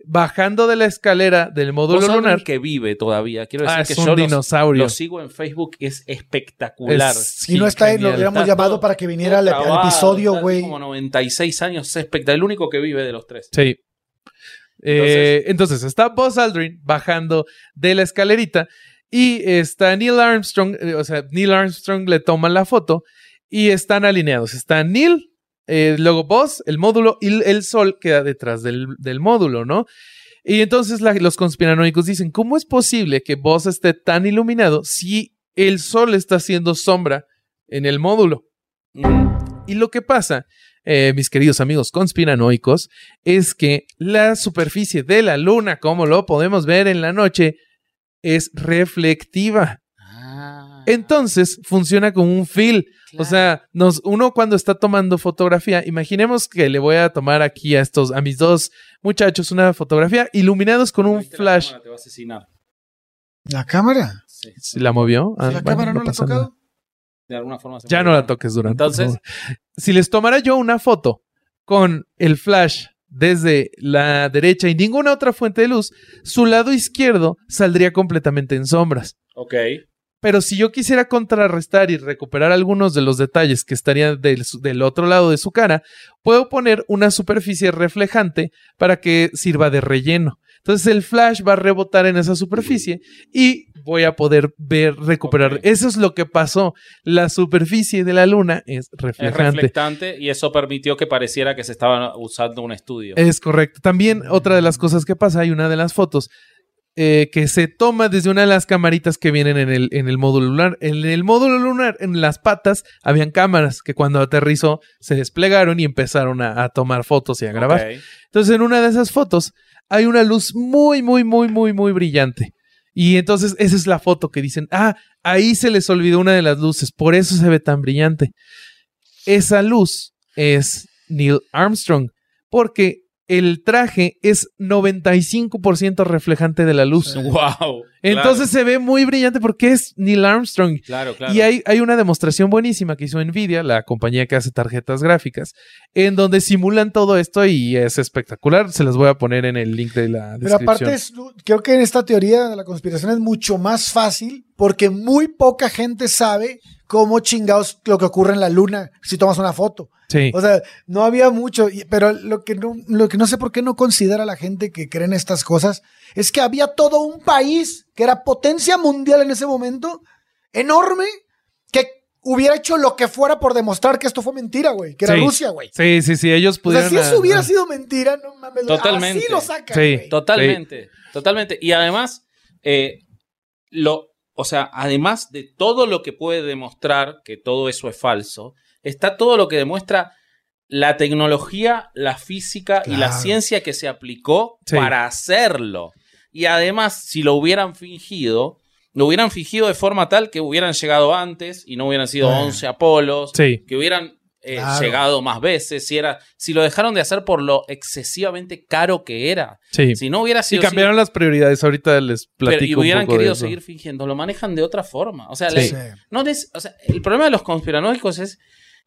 bajando de la escalera del módulo Vos lunar. que vive todavía. Quiero decir Ah, que es un yo dinosaurio. lo sigo en Facebook, es espectacular. Es- Y no está ahí, lo genial. hubiéramos llamado para que viniera al, episodio, güey. Como 96 años, es espectacular. El único que vive de los tres. Sí. Eh, entonces, está Buzz Aldrin bajando de la escalerita y está Neil Armstrong, eh, o sea, Neil Armstrong le toma la foto y están alineados. Está Neil, eh, luego Buzz, el módulo y el sol queda detrás del, del módulo, ¿no? Y entonces la- los conspiranoicos dicen, ¿cómo es posible que Buzz esté tan iluminado si el sol está haciendo sombra en el módulo? Mm. Y lo que pasa, eh, mis queridos amigos conspiranoicos, es que la superficie de la luna, como lo podemos ver en la noche, es reflectiva. Entonces funciona como un fil. O Claro. sea, nos, uno cuando está tomando fotografía, imaginemos que le voy a tomar aquí a estos, a mis dos muchachos, una fotografía iluminados con un Viste, la flash. cámara Te va a asesinar. ¿La cámara? Sí. ¿Sí ¿La movió? Ah, ¿La bueno, cámara no, la ha nada. tocado? De alguna forma se Ya no la toques durante. Entonces- si les tomara yo una foto con el flash desde la derecha y ninguna otra fuente de luz, su lado izquierdo saldría completamente en sombras. Ok. Pero si yo quisiera contrarrestar y recuperar algunos de los detalles que estarían del, otro lado de su cara, puedo poner una superficie reflejante para que sirva de relleno. Entonces el flash va a rebotar en esa superficie y voy a poder ver, recuperar. Eso es lo que pasó. La superficie de la luna es Es reflejante. reflectante y eso permitió que pareciera que se estaba usando un estudio. Es correcto. También otra de las cosas que pasa, hay una de las fotos eh, que se toma desde una de las camaritas que vienen en el, en el módulo lunar. En el módulo lunar, en las patas, habían cámaras que cuando aterrizó se desplegaron y empezaron a, a tomar fotos y a grabar. Entonces, en una de esas fotos hay una luz muy, muy, muy, muy, muy brillante. Y entonces esa es la foto que dicen, ah, ahí se les olvidó una de las luces, por eso se ve tan brillante. Esa luz es Neil Armstrong, porque el traje es 95% reflejante de la luz. Wow. Entonces se ve muy brillante porque es Neil Armstrong. claro, claro. Y hay, hay una demostración buenísima que hizo Nvidia, la compañía que hace tarjetas gráficas, en donde simulan todo esto y es espectacular. Se las voy a poner en el link de la Pero descripción. aparte, es- creo que en esta teoría de la conspiración es mucho más fácil porque muy poca gente sabe cómo chingados lo que ocurre en la luna si tomas una foto. Sí. O sea, no había mucho, pero lo que, no, lo que no sé por qué no considera la gente que cree en estas cosas es que había todo un país que era potencia mundial en ese momento, enorme, que hubiera hecho lo que fuera por demostrar que esto fue mentira, güey, que era Sí. Rusia, güey. sí, sí, sí, ellos O sea, pudieron... si eso hubiera ah, sido mentira, no mames, Totalmente. así lo sacan, Sí. güey. Totalmente, totalmente. Y además, eh, lo, o sea, además de todo lo que puede demostrar que todo eso es falso, está todo lo que demuestra la tecnología, la física y la ciencia que se aplicó Sí. para hacerlo. Y además, si lo hubieran fingido, lo hubieran fingido de forma tal que hubieran llegado antes y no hubieran sido Bueno. 11 Apolos, Sí. que hubieran eh, Claro. llegado más veces, si era si lo dejaron de hacer por lo excesivamente caro que era. Sí. Si no hubiera Y sido así, cambiaron las prioridades. Ahorita les pero- platico y un hubieran poco querido seguir fingiendo, lo manejan de otra forma. O sea, Sí. no o sea, el problema de los conspiranoicos es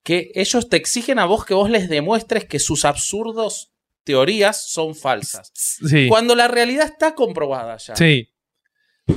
que ellos te exigen a vos que vos les demuestres que sus absurdos teorías son falsas. Sí. Cuando la realidad está comprobada ya. Sí.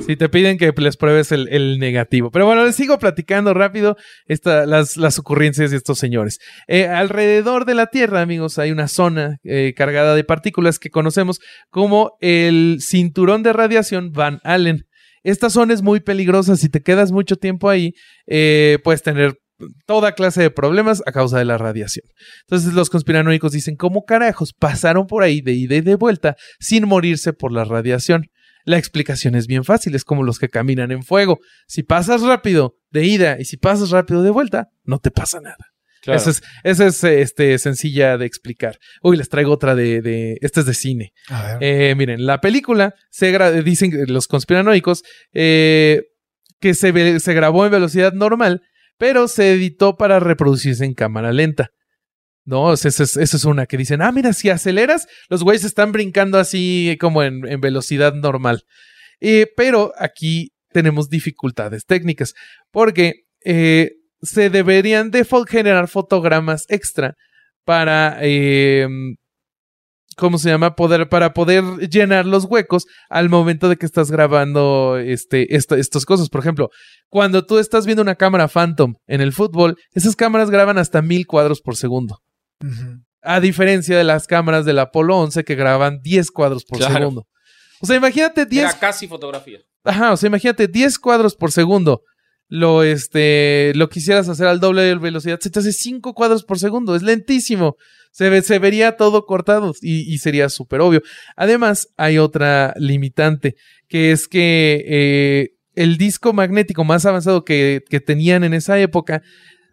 Sí, te piden que les pruebes el, el negativo. Pero bueno, les sigo platicando rápido esta, las, las ocurrencias de estos señores. Eh, alrededor de la Tierra, amigos, hay una zona eh, cargada de partículas que conocemos como el cinturón de radiación Van Allen. Esta zona es muy peligrosa. Si te quedas mucho tiempo ahí, eh, puedes tener toda clase de problemas a causa de la radiación. Entonces los conspiranoicos dicen, ¿cómo carajos pasaron por ahí de ida y de vuelta sin morirse por la radiación? La explicación es bien fácil, es como los que caminan en fuego. Si pasas rápido de ida y si pasas rápido de vuelta, no te pasa nada. Claro. Esa es, esa es este, sencilla de explicar. Uy, les traigo otra de, de esta es de cine. A ver. Eh, miren, la película se dicen los conspiranoicos eh, que se, se grabó en velocidad normal, pero se editó para reproducirse en cámara lenta. No, esa es, es una que dicen, ah, mira, si aceleras, los güeyes están brincando así como en, velocidad normal. Eh, pero aquí tenemos dificultades técnicas, porque eh, se deberían de generar fotogramas extra para, eh, ¿cómo se llama? Poder, para poder llenar los huecos al momento de que estás grabando este, esta- estas cosas. Por ejemplo, cuando tú estás viendo una cámara Phantom en el fútbol, esas cámaras graban hasta mil cuadros por segundo. A diferencia de las cámaras del Apolo 11 que graban 10 cuadros por Claro. segundo. O sea, imagínate 10 Era casi fotografía. Ajá, o sea, imagínate 10 cuadros por segundo. Lo, este, lo quisieras hacer al doble de velocidad, se te hace 5 cuadros por segundo. Es lentísimo. Se, ve- se vería todo cortado y, y sería súper obvio. Además, hay otra limitante, que es que eh, el disco magnético más avanzado que, que tenían en esa época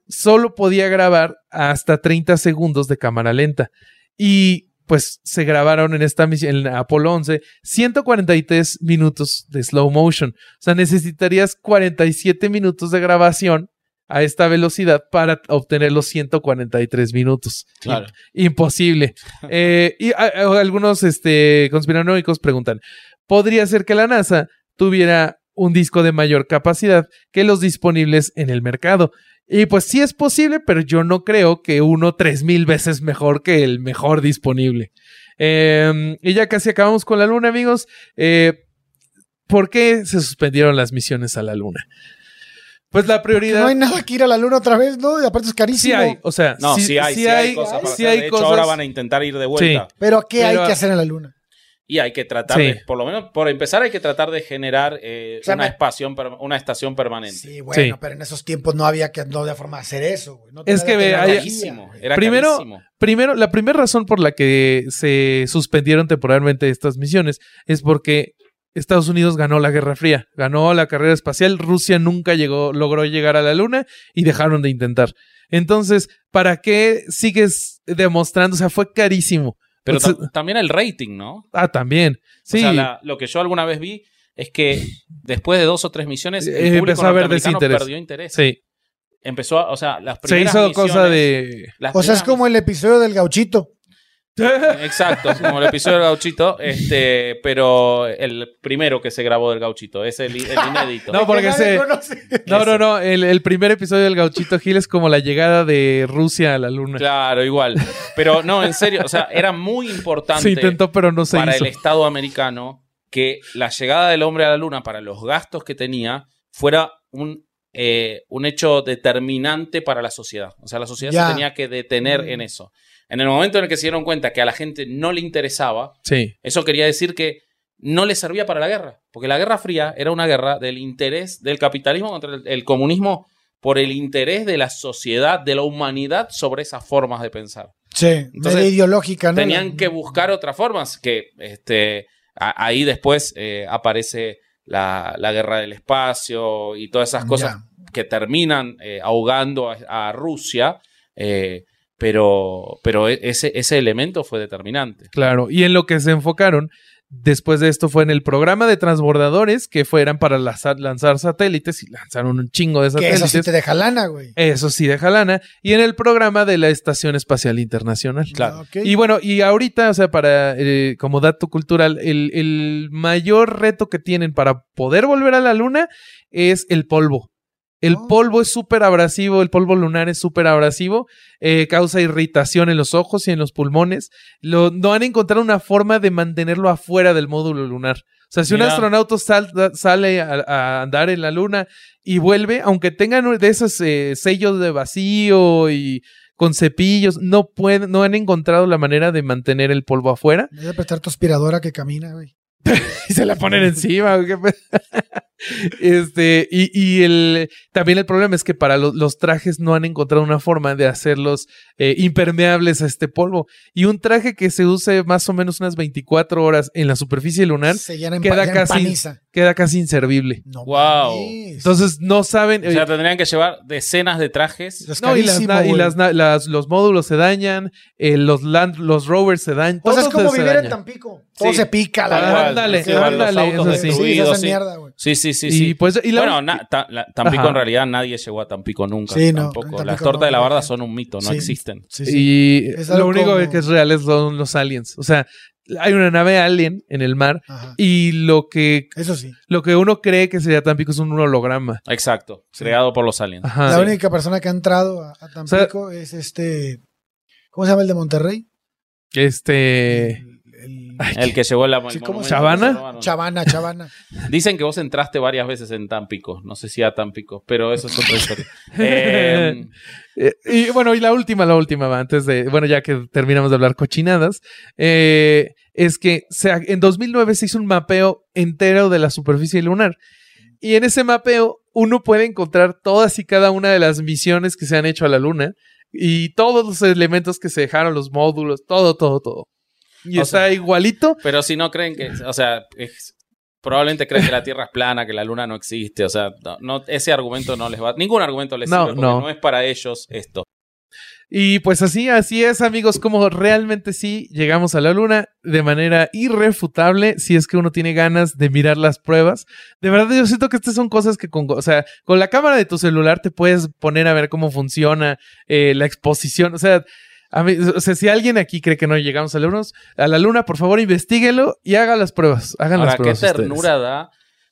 solo podía grabar hasta 30 segundos de cámara lenta. Y pues se grabaron en esta misión, en Apolo 11, 143 minutos de slow motion. O sea, necesitarías 47 minutos de grabación a esta velocidad para obtener los 143 minutos. Claro. Imposible. <laughs> Eh, y a- a- algunos este, conspiranoicos preguntan, ¿podría ser que la NASA tuviera un disco de mayor capacidad que los disponibles en el mercado? Y pues sí es posible, pero yo no creo que uno tres mil veces mejor que el mejor disponible. Eh, y ya casi acabamos con la luna, amigos. Eh, ¿Por qué se suspendieron las misiones a la luna? Pues la prioridad... no hay nada que ir a la luna otra vez, ¿no? Y aparte es Sí carísimo. hay, o sea, No, sí, sí, hay, sí sí hay, hay- cosas para sí hacer. hay De hecho, cosas- ahora van a intentar ir de vuelta. Pero ¿qué Pero- hay que hacer en la luna? Y hay que tratar Sí. de, por lo menos, por empezar, hay que tratar de generar eh, O sea, una, me- espación una estación permanente. Sí, bueno, Sí. pero en esos tiempos no había que no había forma de hacer eso, güey. No Es que ve, Era hay- tecnología, carísimo. Era Primero- carísimo. Primero, la primera razón por la que se suspendieron temporalmente estas misiones es porque Estados Unidos ganó la Guerra Fría, ganó la carrera espacial, Rusia nunca llegó, logró llegar a la Luna y dejaron de intentar. Entonces, ¿para qué sigues demostrando? O sea, fue carísimo. Pero también el rating, ¿no? ah, también. Sí, O sea, la- lo que yo alguna vez vi es que después de dos o tres misiones, el Eh, público empezó a haber norteamericano desinterés. perdió interés. sí. Empezó a, o sea, las Se primeras hizo misiones- cosa de... las O sea, es como el episodio del gauchito. <laughs> Exacto, como el episodio del gauchito, este, pero el primero que se grabó del gauchito, es el, el inédito. No, porque se-. No, no, no. El, el primer episodio del Gauchito Gil es como la llegada de Rusia a la Luna. Claro, igual. Pero no, en serio, o sea, era muy importante Se intentó, pero no se para hizo. el Estado americano que la llegada del hombre a la luna, para los gastos que tenía, fuera un, eh, un hecho determinante para la sociedad. O sea, la sociedad Ya. se tenía que detener Mm. en eso. En el momento en el que se dieron cuenta que a la gente no le interesaba, Sí. eso quería decir que no le servía para la guerra. Porque la Guerra Fría era una guerra del interés del capitalismo contra el, el comunismo por el interés de la sociedad, de la humanidad sobre esas formas de pensar. Sí, Entonces, ideológica, ¿no? Tenían que buscar otras formas, que este, a- ahí después eh, aparece la, la guerra del espacio y todas esas cosas que terminan eh, ahogando a, a Rusia, eh, pero, pero e- ese, ese elemento fue determinante. Claro. Y en lo que se enfocaron Después de esto fue en el programa de transbordadores que fueran para lanzar, lanzar satélites y lanzaron un chingo de Que satélites. eso sí te deja lana, güey. Eso sí deja lana. Y en el programa de la Estación Espacial Internacional. Claro. Ok. Y bueno, y ahorita, o sea, para eh, como dato cultural, el, el mayor reto que tienen para poder volver a la luna es el polvo. El Oh. polvo es súper abrasivo, el polvo lunar es súper abrasivo, eh, causa irritación en los ojos y en los pulmones. Lo, no han encontrado una forma de mantenerlo afuera del módulo lunar. O sea, si un astronauta sal- sale a, a andar en la luna y vuelve, aunque tengan de esos eh, sellos de vacío y con cepillos, no pueden, no han encontrado la manera de mantener el polvo afuera Voy a prestar tu aspiradora que camina, güey. <laughs> y se la ponen encima. <laughs> este, y, y el también el problema es que para lo- los trajes no han encontrado una forma de hacerlos eh, impermeables a este polvo. Y un traje que se use más o menos unas 24 horas en la superficie lunar Se llena en, queda casi- queda casi inservible. No Wow. Entonces no saben. O sea, eh, tendrían que llevar decenas de trajes. Es no, y, las, y las las- los módulos se dañan, eh, los land, los rovers se dañan. Pues es todo como se vivir en. Tampico. Todo Sí. se pica, la verdad. Ándale, Sí, los autos sí. Destruidos, sí. mierda, güey. Sí, sí, sí, Y sí. pues, y la- bueno, na- ta- la- Tampico Ajá. en realidad nadie llegó a Tampico nunca. Sí, no, tampoco. Las tortas de la barda son un mito, no Sí. existen. Sí, sí. Y Es lo único como- que es real son los aliens. O sea, hay una nave alien en el mar Ajá. y lo que, Eso sí. lo que uno cree que sería Tampico es un holograma. Exacto. Sí. Creado por los aliens. Ajá. La Sí. única persona que ha entrado a, a Tampico es este. ¿Cómo se llama el de Monterrey? Este. El- Ay, El que llevó el Sí, ¿cómo ¿Chavana? Chavana, Chavana. <laughs> Dicen que vos entraste varias veces en Tampico. No sé si a Tampico, pero eso es otra historia. <laughs> Eh, y bueno, y la última, la última, antes de, bueno, ya que terminamos de hablar cochinadas, eh, es que se en 2009 se hizo un mapeo entero de la superficie lunar. Y en ese mapeo uno puede encontrar todas y cada una de las misiones que se han hecho a la luna y todos los elementos que se dejaron, los módulos, todo, todo, todo. <laughs> Y O está sea- igualito. pero si no creen que, o sea, es- probablemente creen que la Tierra es plana, que la Luna no existe. O sea, no, no- ese argumento no les va, ningún argumento les No, sirve porque no. no. es para ellos esto. Y pues así, así es, amigos, como realmente sí llegamos a la luna de manera irrefutable si es que uno tiene ganas de mirar las pruebas. De verdad, yo siento que estas son cosas que con, o sea, con la cámara de tu celular te puedes poner a ver cómo funciona eh, la exposición. O sea, a mí- o sea, si alguien aquí cree que no llegamos a la luna, a la luna, por favor, investiguelo y haga las pruebas. Hagan Ahora, las qué pruebas. ustedes. ternura da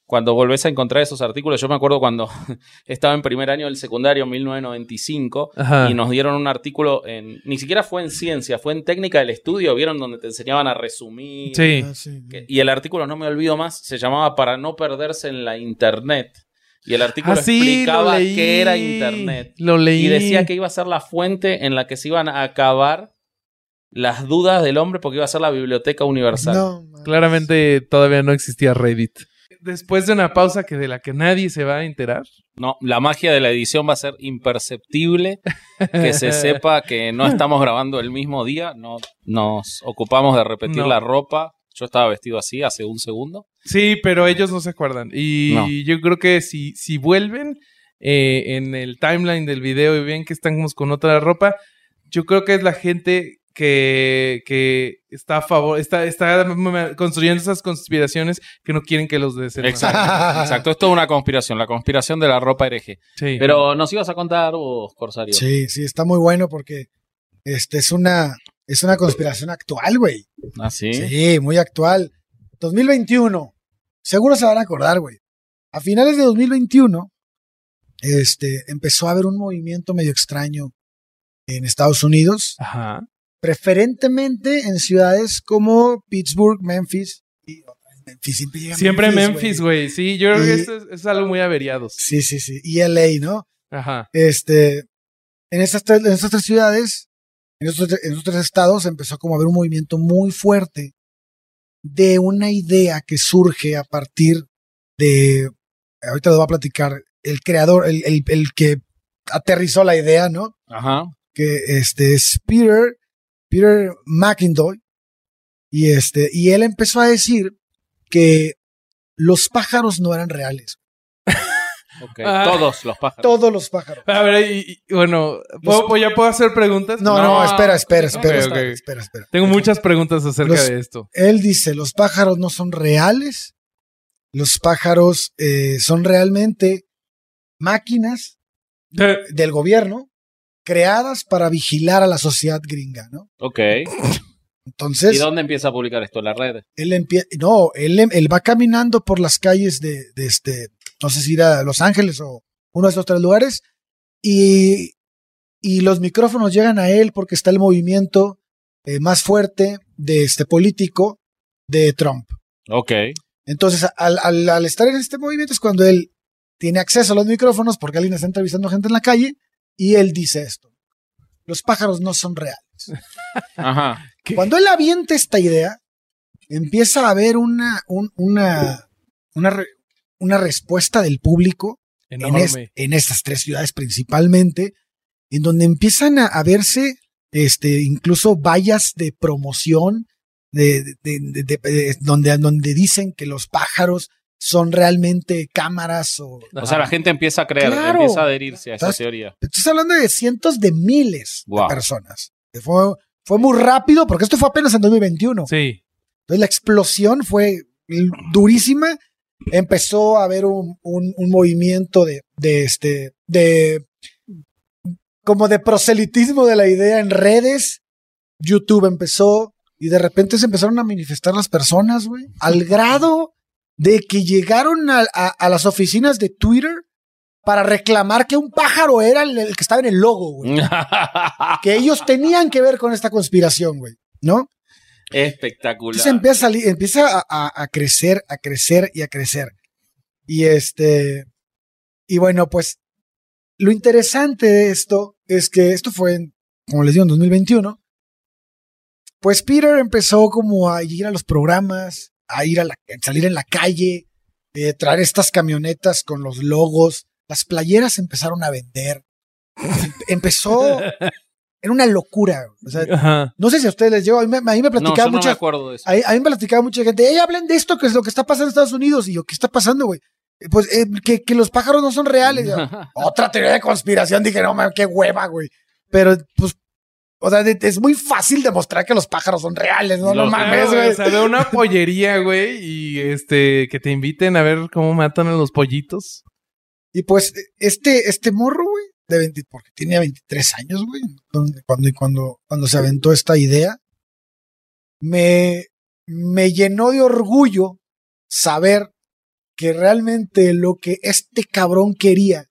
cuando volvés a encontrar esos artículos. Yo me acuerdo cuando <laughs> estaba en primer año del secundario, 1995, Ajá. y nos dieron un artículo en. Ni siquiera fue en ciencia, fue en técnica del estudio. ¿Vieron? Donde te enseñaban a resumir. Sí. Ah, sí. Que- y el artículo, no me olvido más, se llamaba Para no perderse en la Internet. Y el artículo Ah, sí, explicaba qué era Internet. Lo leí. Y decía que iba a ser la fuente en la que se iban a acabar las dudas del hombre porque iba a ser la biblioteca universal. No, man. Claramente todavía no existía Reddit. Después de una pausa que de la que nadie se va a enterar. No, la magia de la edición va a ser imperceptible. Que se sepa que no <laughs> estamos grabando el mismo día. No nos ocupamos de repetir No. la ropa. Yo estaba vestido así hace un segundo. Sí, pero ellos no se acuerdan. Y No. yo creo que si, si vuelven eh, en el timeline del video y ven que estamos con otra ropa, yo creo que es la gente que, que está a favor, está, está construyendo esas conspiraciones que no quieren que los. Exacto. Exacto. Esto es una conspiración. La conspiración de la ropa hereje. Sí. Pero nos ibas a contar vos, Corsario. Sí, sí, está muy bueno porque este es una, es una conspiración actual, güey. ¿Ah, sí? Sí, muy actual. 2021. Seguro se van a acordar, güey. A finales de 2021, este, empezó a haber un movimiento medio extraño en Estados Unidos, Ajá. preferentemente en ciudades como Pittsburgh, Memphis. Y Memphis siempre llega Siempre Memphis, güey. Sí, yo creo que eso es, es algo muy averiados. Sí, sí, sí. Y LA, ¿no? Ajá. Este, en estas en estas tres ciudades, en estos, tre- en estos tres estados, empezó como a haber un movimiento muy fuerte de una idea que surge a partir de, ahorita lo voy a platicar, el creador, el, el, el que aterrizó la idea, ¿no? Ajá. Que este es Peter, Peter McIndoy, y este, y él empezó a decir que los pájaros no eran reales. Ah. Todos los pájaros. Todos los pájaros. A ver, y, y- bueno, ¿puedo- pues ¿ya puedo hacer preguntas? No, no, No. espera, espera, espera, espera, espera, espera. Tengo muchas preguntas acerca Los- de esto. Él dice, los pájaros no son reales. Los pájaros eh, son realmente máquinas del gobierno creadas para vigilar a la sociedad gringa, ¿no? Ok. Entonces, ¿Y dónde empieza a publicar esto? ¿En la red? él empieza, no, él, él va caminando por las calles de, de este, no sé si ir a Los Ángeles o uno de estos tres lugares, y, y los micrófonos llegan a él porque está el movimiento eh, más fuerte de este político de Trump. Ok. Entonces, al, al- al estar en este movimiento es cuando él tiene acceso a los micrófonos porque alguien está entrevistando gente en la calle y él dice esto. Los pájaros no son reales. <laughs> Ajá. ¿Qué? Cuando él avienta esta idea, empieza a haber una, un- una, una, una respuesta del público en, en estas tres ciudades principalmente, en donde empiezan a, a verse este, incluso vallas de promoción de, de- de- de- de- donde, donde dicen que los pájaros son realmente cámaras o... O sea, la gente empieza a creer, Claro. empieza a adherirse a esa teoría. Estás hablando de cientos de miles Wow. de personas. Fue, fue muy rápido porque esto fue apenas en 2021. Sí. Entonces la explosión fue durísima. Empezó a haber un, un- un movimiento de, de este, de como de proselitismo de la idea en redes. YouTube empezó y de repente se empezaron a manifestar las personas, güey, al grado de que llegaron a, a- a las oficinas de Twitter para reclamar que un pájaro era el, el que estaba en el logo, güey. <laughs> Que ellos tenían que ver con esta conspiración, güey, ¿no? Espectacular. Entonces empieza a salir, empieza a, a- a crecer, a crecer y a crecer. Y este, y bueno, pues lo interesante de esto es que esto fue, en, como les digo, en 2021. Pues Peter empezó como a ir a los programas, a ir a la, salir en la calle, eh, traer estas camionetas con los logos. Las playeras empezaron a vender. Empezó, <laughs> era una locura. O sea, Ajá. no sé si a ustedes les llegó, a mí me, a mí me no, platicaba no me mucha, acuerdo de eso. a, a mí me platicaba mucha gente, ¡Ey, hablen de esto, que es lo que está pasando en Estados Unidos! Y yo, ¿qué está pasando, güey? Eh, Pues eh, que, que los pájaros no son reales. Yo, <laughs> Otra teoría de conspiración, dije, no, man, qué hueva, güey. Pero, pues, o sea, de- es muy fácil demostrar que los pájaros son reales, no, no Los- mames, Claro, güey, güey. O sea, de una pollería, güey, y este, que te inviten a ver cómo matan a los pollitos. Y pues, este, este morro, güey, de 20, porque tenía 23 años, güey, cuando, cuando, cuando se aventó esta idea, me, me llenó de orgullo saber que realmente lo que este cabrón quería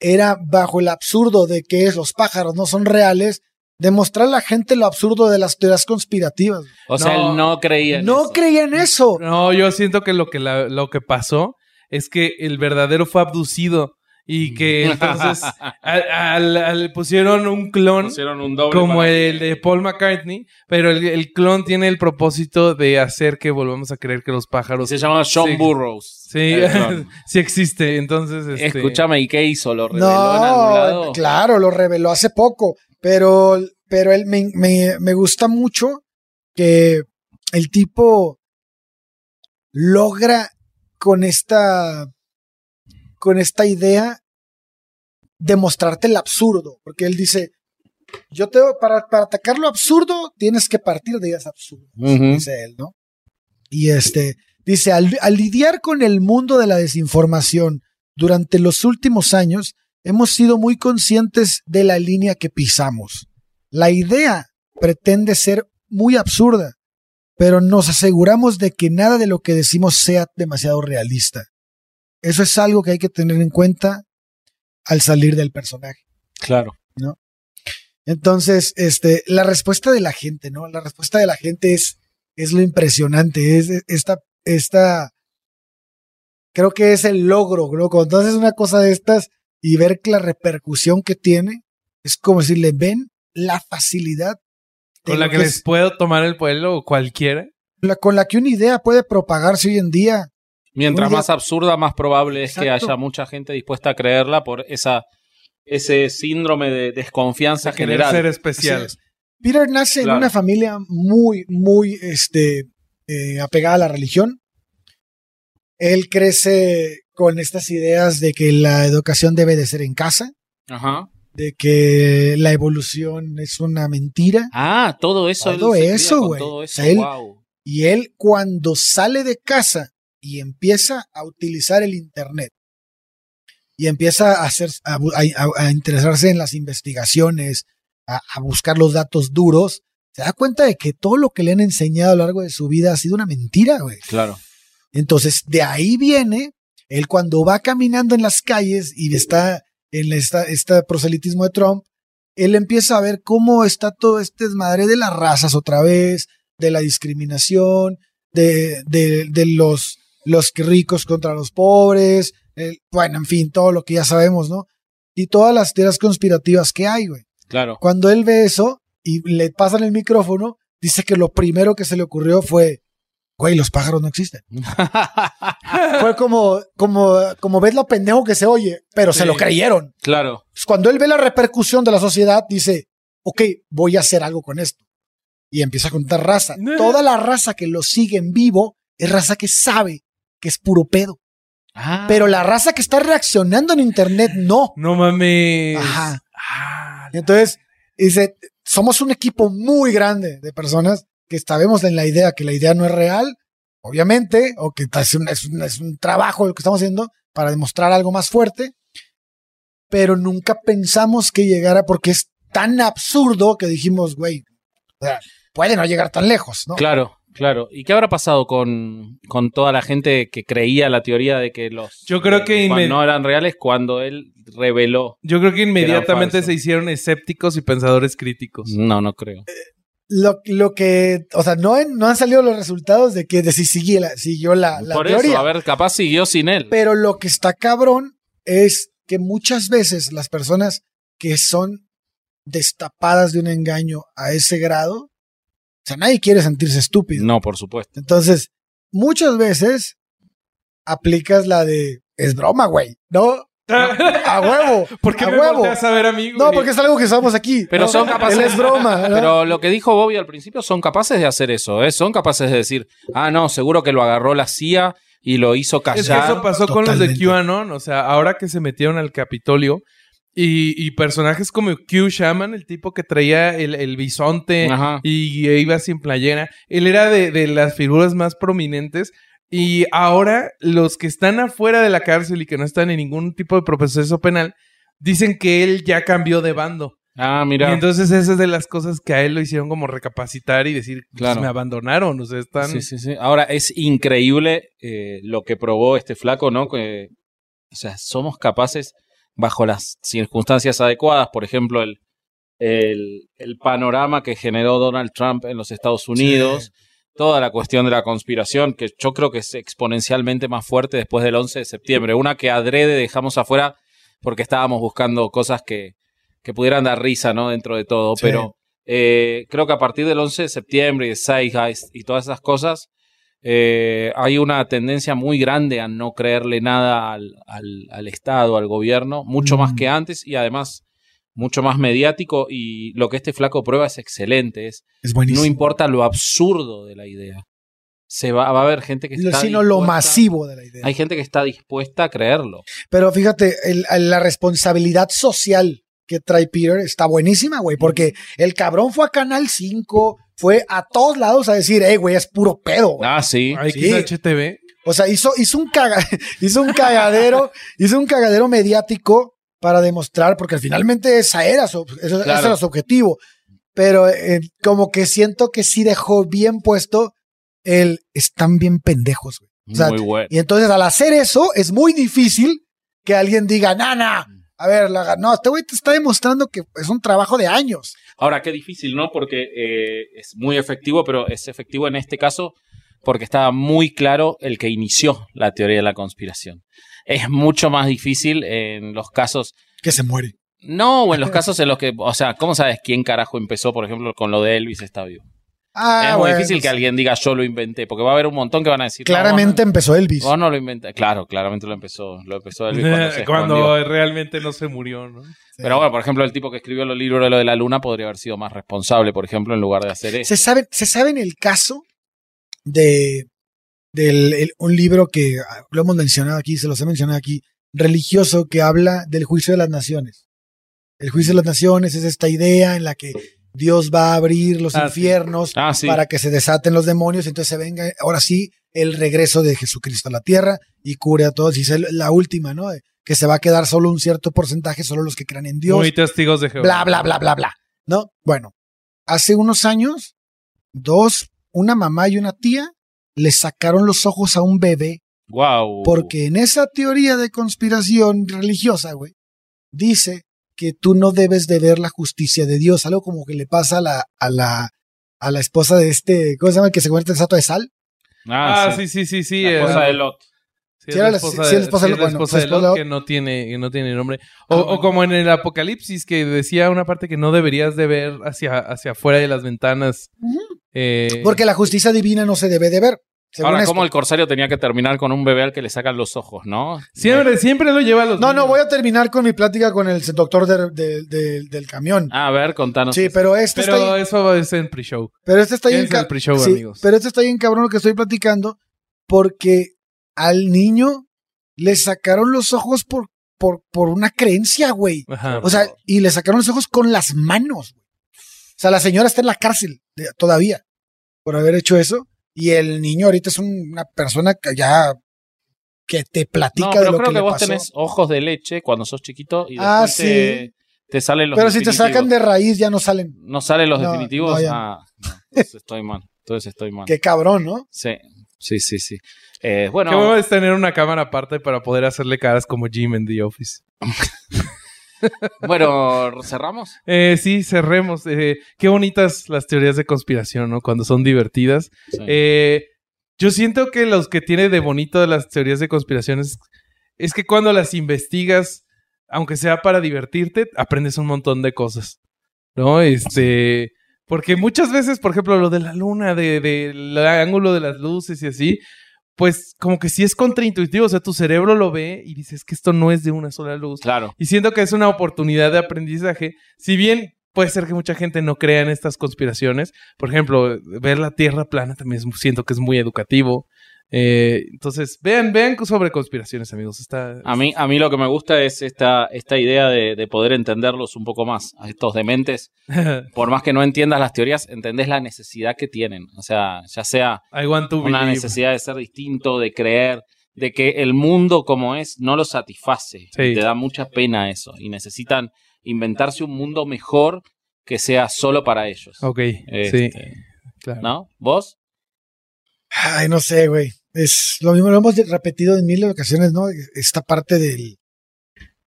era, bajo el absurdo de que es, los pájaros no son reales, demostrar a la gente lo absurdo de las teorías conspirativas. O sea, No. él no creía en No eso. creía en eso. No, yo siento que lo que, la- lo que pasó es que el verdadero fue abducido y que entonces <laughs> al- al- al- pusieron un clon Pusieron un doble como el que- de Paul McCartney, pero el, el clon tiene el propósito de hacer que volvamos a creer que los pájaros Se llama John Sí. Burroughs. sí, <laughs> sí existe. Entonces, este, Escúchame, ¿y qué hizo? ¿Lo reveló en algún lado? claro, lo reveló hace poco, pero, pero él me, me, me gusta mucho que el tipo logra con esta con esta idea demostrarte el absurdo, porque él dice, yo te para, para atacar lo absurdo tienes que partir de ideas absurdas, dice él, ¿no? Y este dice, al, al lidiar con el mundo de la desinformación durante los últimos años, hemos sido muy conscientes de la línea que pisamos. La idea pretende ser muy absurda, pero nos aseguramos de que nada de lo que decimos sea demasiado realista. Eso es algo que hay que tener en cuenta al salir del personaje. Claro. Entonces, este, la respuesta de la gente, ¿no? La respuesta de la gente es, es lo impresionante, es esta, esta, creo que es el logro, ¿no? Cuando haces una cosa de estas y ver la repercusión que tiene, es como decirle, ven la facilidad con la que que les es- puedo tomar el pueblo cualquiera. la- con la que una idea puede propagarse hoy en día. Mientras más absurda, más probable es que Exacto. haya mucha gente dispuesta a creerla por esa ese síndrome de desconfianza De general. ser especial. Peter nace en Claro. una familia muy, muy este, eh, apegada a la religión. Él crece con estas ideas de que la educación debe de ser en casa, Ajá. de que la evolución es una mentira. Ah, todo eso. él Todo cría eso, güey. Todo O sea, él- wow. Y él cuando sale de casa y empieza a utilizar el Internet y empieza a, hacer, a, interesarse en las investigaciones, a, a buscar los datos duros, se da cuenta de que todo lo que le han enseñado a lo largo de su vida ha sido una mentira, güey. Claro. Entonces, de ahí viene, él cuando va caminando en las calles y está en esta, este proselitismo de Trump, él empieza a ver cómo está todo este desmadre de las razas otra vez, de la discriminación, de, de, de los, los que ricos contra los pobres, el- bueno, en fin, todo lo que ya sabemos, ¿no? Y todas las teorías conspirativas que hay, güey. Claro. Cuando él ve eso y le pasan el micrófono, dice que lo primero que se le ocurrió fue, güey, los pájaros no existen. <laughs> Fue como, como, como ves lo pendejo que se oye, pero se lo creyeron. claro. Pues Cuando él ve la repercusión de la sociedad, dice, ok, voy a hacer algo con esto. Y empieza a contar raza. No. Toda la raza que lo sigue en vivo es raza que sabe que es puro pedo. Ah. Pero la raza que está reaccionando en internet, no. No mames. Ajá. Ah, Entonces, dice, somos un equipo muy grande de personas que sabemos en la idea que la idea no es real, obviamente, o que es un, es un- es un trabajo lo que estamos haciendo para demostrar algo más fuerte, pero nunca pensamos que llegara porque es tan absurdo que dijimos, güey, o sea, puede no llegar tan lejos, ¿no? Claro, claro. ¿Y qué habrá pasado con, con toda la gente que creía la teoría de que los Yo creo que eh, no eran reales cuando él reveló? Yo creo que inmediatamente se hicieron escépticos y pensadores críticos. No, no creo. Lo, lo que, o sea, no, han- no han salido los resultados de que de si sigue la- siguió la, la Por teoría. eso, a ver, capaz siguió sin él. Pero lo que está cabrón es que muchas veces las personas que son destapadas de un engaño a ese grado, o sea, nadie quiere sentirse estúpido. No, por supuesto. Entonces, muchas veces aplicas la de es broma, güey, ¿no? <laughs> A huevo. ¿Por qué a me huevo. a ver No, porque es algo que usamos aquí. Pero ¿no? son capaces. Él es broma, ¿no? Pero lo que dijo Bobby al principio, son capaces de hacer eso, ¿eh? Son capaces de decir, ah, no, seguro que lo agarró la CIA y lo hizo callar. Es que eso pasó con los de. QAnon, o sea, ahora que se metieron al Capitolio y, y personajes como Q Shaman, el tipo que traía el, el bisonte Ajá. y iba sin playera, él era de, de las figuras más prominentes y ahora los que están afuera de la cárcel y que no están en ningún tipo de proceso penal, dicen que él ya cambió de bando. Ah, Y mira. entonces esa es de las cosas que a él lo hicieron como recapacitar y decir, pues, Claro. me abandonaron, o sea, están... Sí, sí, sí. Ahora, es increíble eh, lo que probó este flaco, ¿no? Que, o sea, somos capaces, bajo las circunstancias adecuadas, por ejemplo, el, el, el panorama que generó Donald Trump en los Estados Unidos, toda la cuestión de la conspiración, que yo creo que es exponencialmente más fuerte después del 11 de septiembre. Una que adrede dejamos afuera porque estábamos buscando cosas que, que pudieran dar risa, ¿no? Dentro de todo, Sí. pero eh, creo que a partir del 11 de septiembre y de Zeitgeist y todas esas cosas, eh, hay una tendencia muy grande a no creerle nada al, al- al Estado, al gobierno, mucho más Mm. que antes y además mucho más mediático y lo que este flaco prueba es excelente, es Es buenísimo. no importa lo absurdo de la idea. Se va, va a haber gente que está sino lo masivo de la idea. Hay gente que está dispuesta a creerlo. Pero fíjate, el- la responsabilidad social que trae Peter está buenísima, güey, porque el cabrón fue a Canal 5, fue a todos lados a decir, hey, güey, es puro pedo. güey". Ah, sí. Ay, Sí. XHTV. O sea, hizo, hizo, un caga, <laughs> hizo un cagadero, hizo un cagadero mediático para demostrar, porque finalmente esa era su, eso- ese era su objetivo. Pero eh, como que siento que sí dejó bien puesto el están bien pendejos, güey. O sea, Muy bueno. Y entonces al hacer eso es muy difícil que alguien diga, nana, a ver, la- no, este güey te está demostrando que es un trabajo de años. Ahora, qué difícil, ¿no? Porque eh, es muy efectivo, pero es efectivo en este caso porque estaba muy claro el que inició la teoría de la conspiración. Es mucho más difícil en los casos, Que se muere. no, o en los casos en los que, o sea, ¿cómo sabes quién carajo empezó, por ejemplo, con lo de Elvis está vivo? Ah, es muy bueno, difícil que alguien diga yo lo inventé, porque va a haber un montón que van a decir. no, Claramente empezó Elvis. no, vos no lo inventé. Claro, claramente lo empezó, lo empezó Elvis cuando se <laughs> Cuando escondió. realmente no se murió, ¿no? Pero bueno, por ejemplo, el tipo que escribió los libros de lo de la luna podría haber sido más responsable, por ejemplo, en lugar de hacer eso. ¿Se sabe, ¿Se sabe en el caso de del el- un libro que ah, lo hemos mencionado aquí, se los he mencionado aquí, religioso que habla del juicio de las naciones. El juicio de las naciones es esta idea en la que Dios va a abrir los Ah, sí. infiernos Ah, sí. para que se desaten los demonios, entonces se venga ahora sí el regreso de Jesucristo a la tierra y cure a todos. Y es la última, ¿no? Que se va a quedar solo un cierto porcentaje, solo los que crean en Dios Muy testigos de Jehová. bla, bla, bla, bla, bla. ¿No? Bueno, hace unos años, dos, una mamá y una tía, le sacaron los ojos a un bebé Wow. porque en esa teoría de conspiración religiosa, güey, dice que tú no debes de ver la justicia de Dios, algo como que le pasa a la, a la, a la esposa de este, ¿cómo se llama? El que se convierte en estatua de sal. Ah, Ah, sí. sí, sí, sí. La esposa de Lot. Sí, es Sí, era la esposa sí, de, es la esposa sí, de- es la bueno, esposa su de Lot que no tiene, que no tiene nombre. O, Ah, o como en el Apocalipsis que decía una parte que no deberías de ver hacia, hacia afuera de las ventanas. eh, Porque la justicia divina no se debe de ver. Según Ahora, esto. ¿cómo el corsario tenía que terminar con un bebé al que le sacan los ojos, no? siempre, siempre lo lleva a los No, no, voy a terminar con mi plática con el doctor de- de- de- del camión. Ah, a ver, contanos. sí, pero este está Pero ahí- eso es en pre-show. Pero este está bien Es el pre-show, sí, amigos. Pero este está bien cabrón lo que estoy platicando porque al niño le sacaron los ojos por, por, por una creencia, güey. Ajá. O sea, y le sacaron los ojos con las manos. güey. O sea, la señora está en la cárcel todavía por haber hecho eso. Y el niño ahorita es un- una persona que ya que te platica No, de pero lo creo que, que, le vos pasó. tenés ojos de leche cuando sos chiquito y después Ah, te, sí. te salen los Pero si te sacan de raíz ya no salen. ¿No salen los No, definitivos? no, ya no. ah, entonces estoy mal. Entonces estoy mal. Qué cabrón, ¿no? Sí, sí, sí, sí. Eh, bueno, Qué bueno es tener una cámara aparte para poder hacerle caras como Jim en The Office. <laughs> bueno, ¿cerramos? Eh, sí, cerremos. Eh, qué bonitas las teorías de conspiración, ¿no? Cuando son divertidas. Sí. Eh, yo siento que los que tiene de bonito de las teorías de conspiración es, es que cuando las investigas, aunque sea para divertirte, aprendes un montón de cosas. ¿No? Este. Porque muchas veces, por ejemplo, lo de la luna, de- del ángulo de las luces y así, pues como que sí es contraintuitivo. O sea, tu cerebro lo ve y dices que esto no es de una sola luz. Claro. Y siento que es una oportunidad de aprendizaje. Si bien puede ser que mucha gente no crea en estas conspiraciones, por ejemplo, ver la Tierra plana también siento que es muy educativo. Eh, entonces, vean, vean sobre conspiraciones, amigos. Está, A mí, a mí lo que me gusta es esta, esta idea de, de poder entenderlos un poco más, a estos dementes. <laughs> Por más que no entiendas las teorías, entendés la necesidad que tienen. O sea, ya sea una believe. necesidad de ser distinto, de creer, de que el mundo como es no lo satisface. Sí. Y te da mucha pena eso. Y necesitan inventarse un mundo mejor que sea solo para ellos. Ok, Este, sí, claro. ¿No? ¿Vos? Ay, no sé, güey. Es lo mismo, lo hemos repetido en mil ocasiones, ¿no? Esta parte del,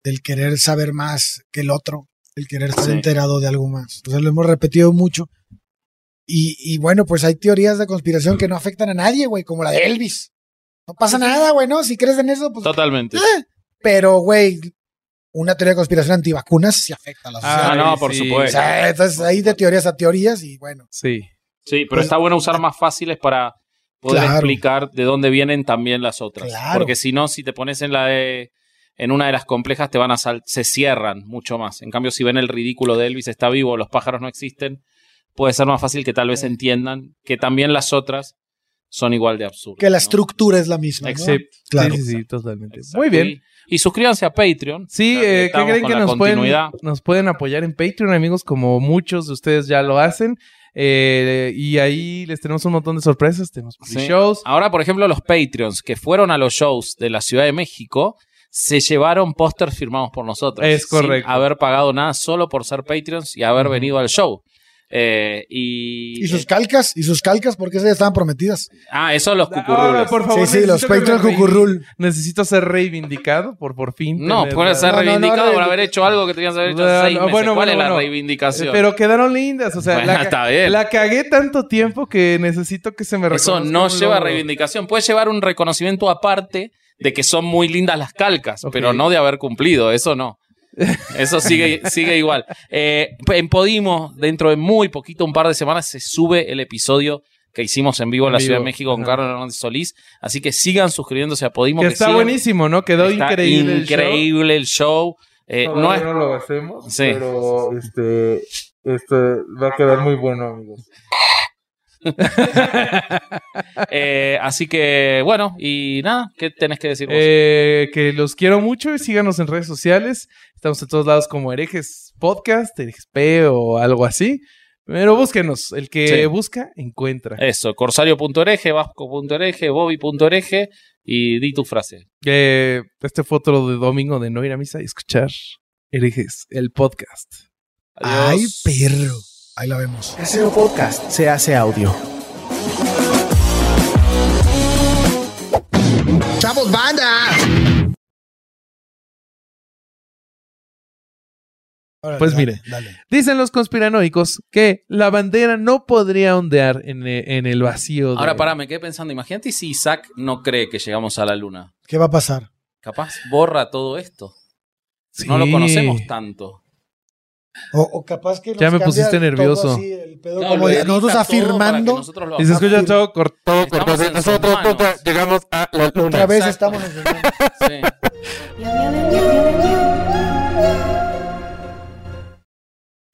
del querer saber más que el otro, el querer estar Sí. enterado de algo más. O sea, lo hemos repetido mucho. Y, y bueno, pues hay teorías de conspiración que no afectan a nadie, güey, como la de Elvis. No pasa nada, güey, ¿no? Si crees en eso, pues. Totalmente. eh. Pero, güey, una teoría de conspiración antivacunas sí afecta a la sociedad. Ah, no, por sí. O supuesto. sea, entonces hay de teorías a teorías y bueno. Sí. Sí, pero Pues- está bueno usar más fáciles para poder Claro. explicar de dónde vienen también las otras. Claro. Porque si no, si te pones en la de en una de las complejas te van a sal se cierran mucho más. En cambio, si ven el ridículo de Elvis está vivo, los pájaros no existen, puede ser más fácil que tal vez entiendan que también las otras son igual de absurdas. Que la ¿no? estructura es la misma. ¿no? Except- Claro. Sí, sí, sí, totalmente. Exacto. Muy bien. Y, y suscríbanse a Patreon. Sí, eh, ¿qué creen que nos pueden, nos pueden apoyar en Patreon, amigos? Como muchos de ustedes ya lo hacen. Eh, y ahí les tenemos un montón de sorpresas. Tenemos Sí. pre-shows. Ahora, por ejemplo, los Patreons que fueron a los shows de la Ciudad de México se llevaron pósters firmados por nosotros. Es correcto. Sin haber pagado nada solo por ser Patreons y haber venido al show. Eh, y, Y sus calcas, y sus calcas, porque esas ya estaban prometidas. ah, eso los cucurrules. por favor, sí, sí, los Patreon cucurrul. Necesito ser reivindicado por por fin. no, la- ser No, no, no, reivindicado por haber hecho algo que tenías que haber hecho No, hace seis no, meses. bueno, ¿Cuál bueno, es la bueno. reivindicación? Pero quedaron lindas. O sea, Bueno, la, ca- está bien. la cagué tanto tiempo que necesito que se me Eso reconozca no un lleva logro. reivindicación. Puede llevar un reconocimiento aparte de que son muy lindas las calcas, pero no de haber cumplido. Eso no. Eso sigue, sigue igual. Eh, en Podimo, dentro de muy poquito, un par de semanas, se sube el episodio que hicimos en vivo en En la vivo, Ciudad de México con. Carlos Hernández Solís. Así que sigan suscribiéndose a Podimo. Que que está sigan. buenísimo, ¿no? Quedó Está increíble. el show. increíble el show. Eh, no es- no lo hacemos, Sí. pero este, este va a quedar muy bueno, amigos. <laughs> Eh, así que, bueno, y nada, ¿qué tenés que decir vos? Eh, que los quiero mucho y síganos en redes sociales. Estamos en todos lados como herejes podcast, herejes P o algo así. Pero búsquenos. El que Sí. busca, encuentra. Eso, corsario.ereje, vasco.ereje, bobby.ereje y di tu frase. Eh, este fue otro de domingo de no ir a misa y escuchar herejes, el podcast. Ay, perro. Ahí la vemos. Casero Podcast se hace audio. ¡Chavos, banda! Pues dale, mire. Dale. Dicen los conspiranoicos que la bandera no podría ondear en, e- en el vacío. de- Ahora pará, me quedé pensando, imagínate si Isaac no cree que llegamos a la luna. ¿Qué va a pasar? Capaz borra todo esto. Sí. No lo conocemos tanto. O, o capaz que nos Ya me pusiste todo nervioso. así, el pedo Claro, como lo de- edita nosotros afirmando. nosotros lo Y se escucha todo cortado, cortado. Nosotros llegamos a la luna. Otra vez Exacto. estamos en el- Sí. <laughs>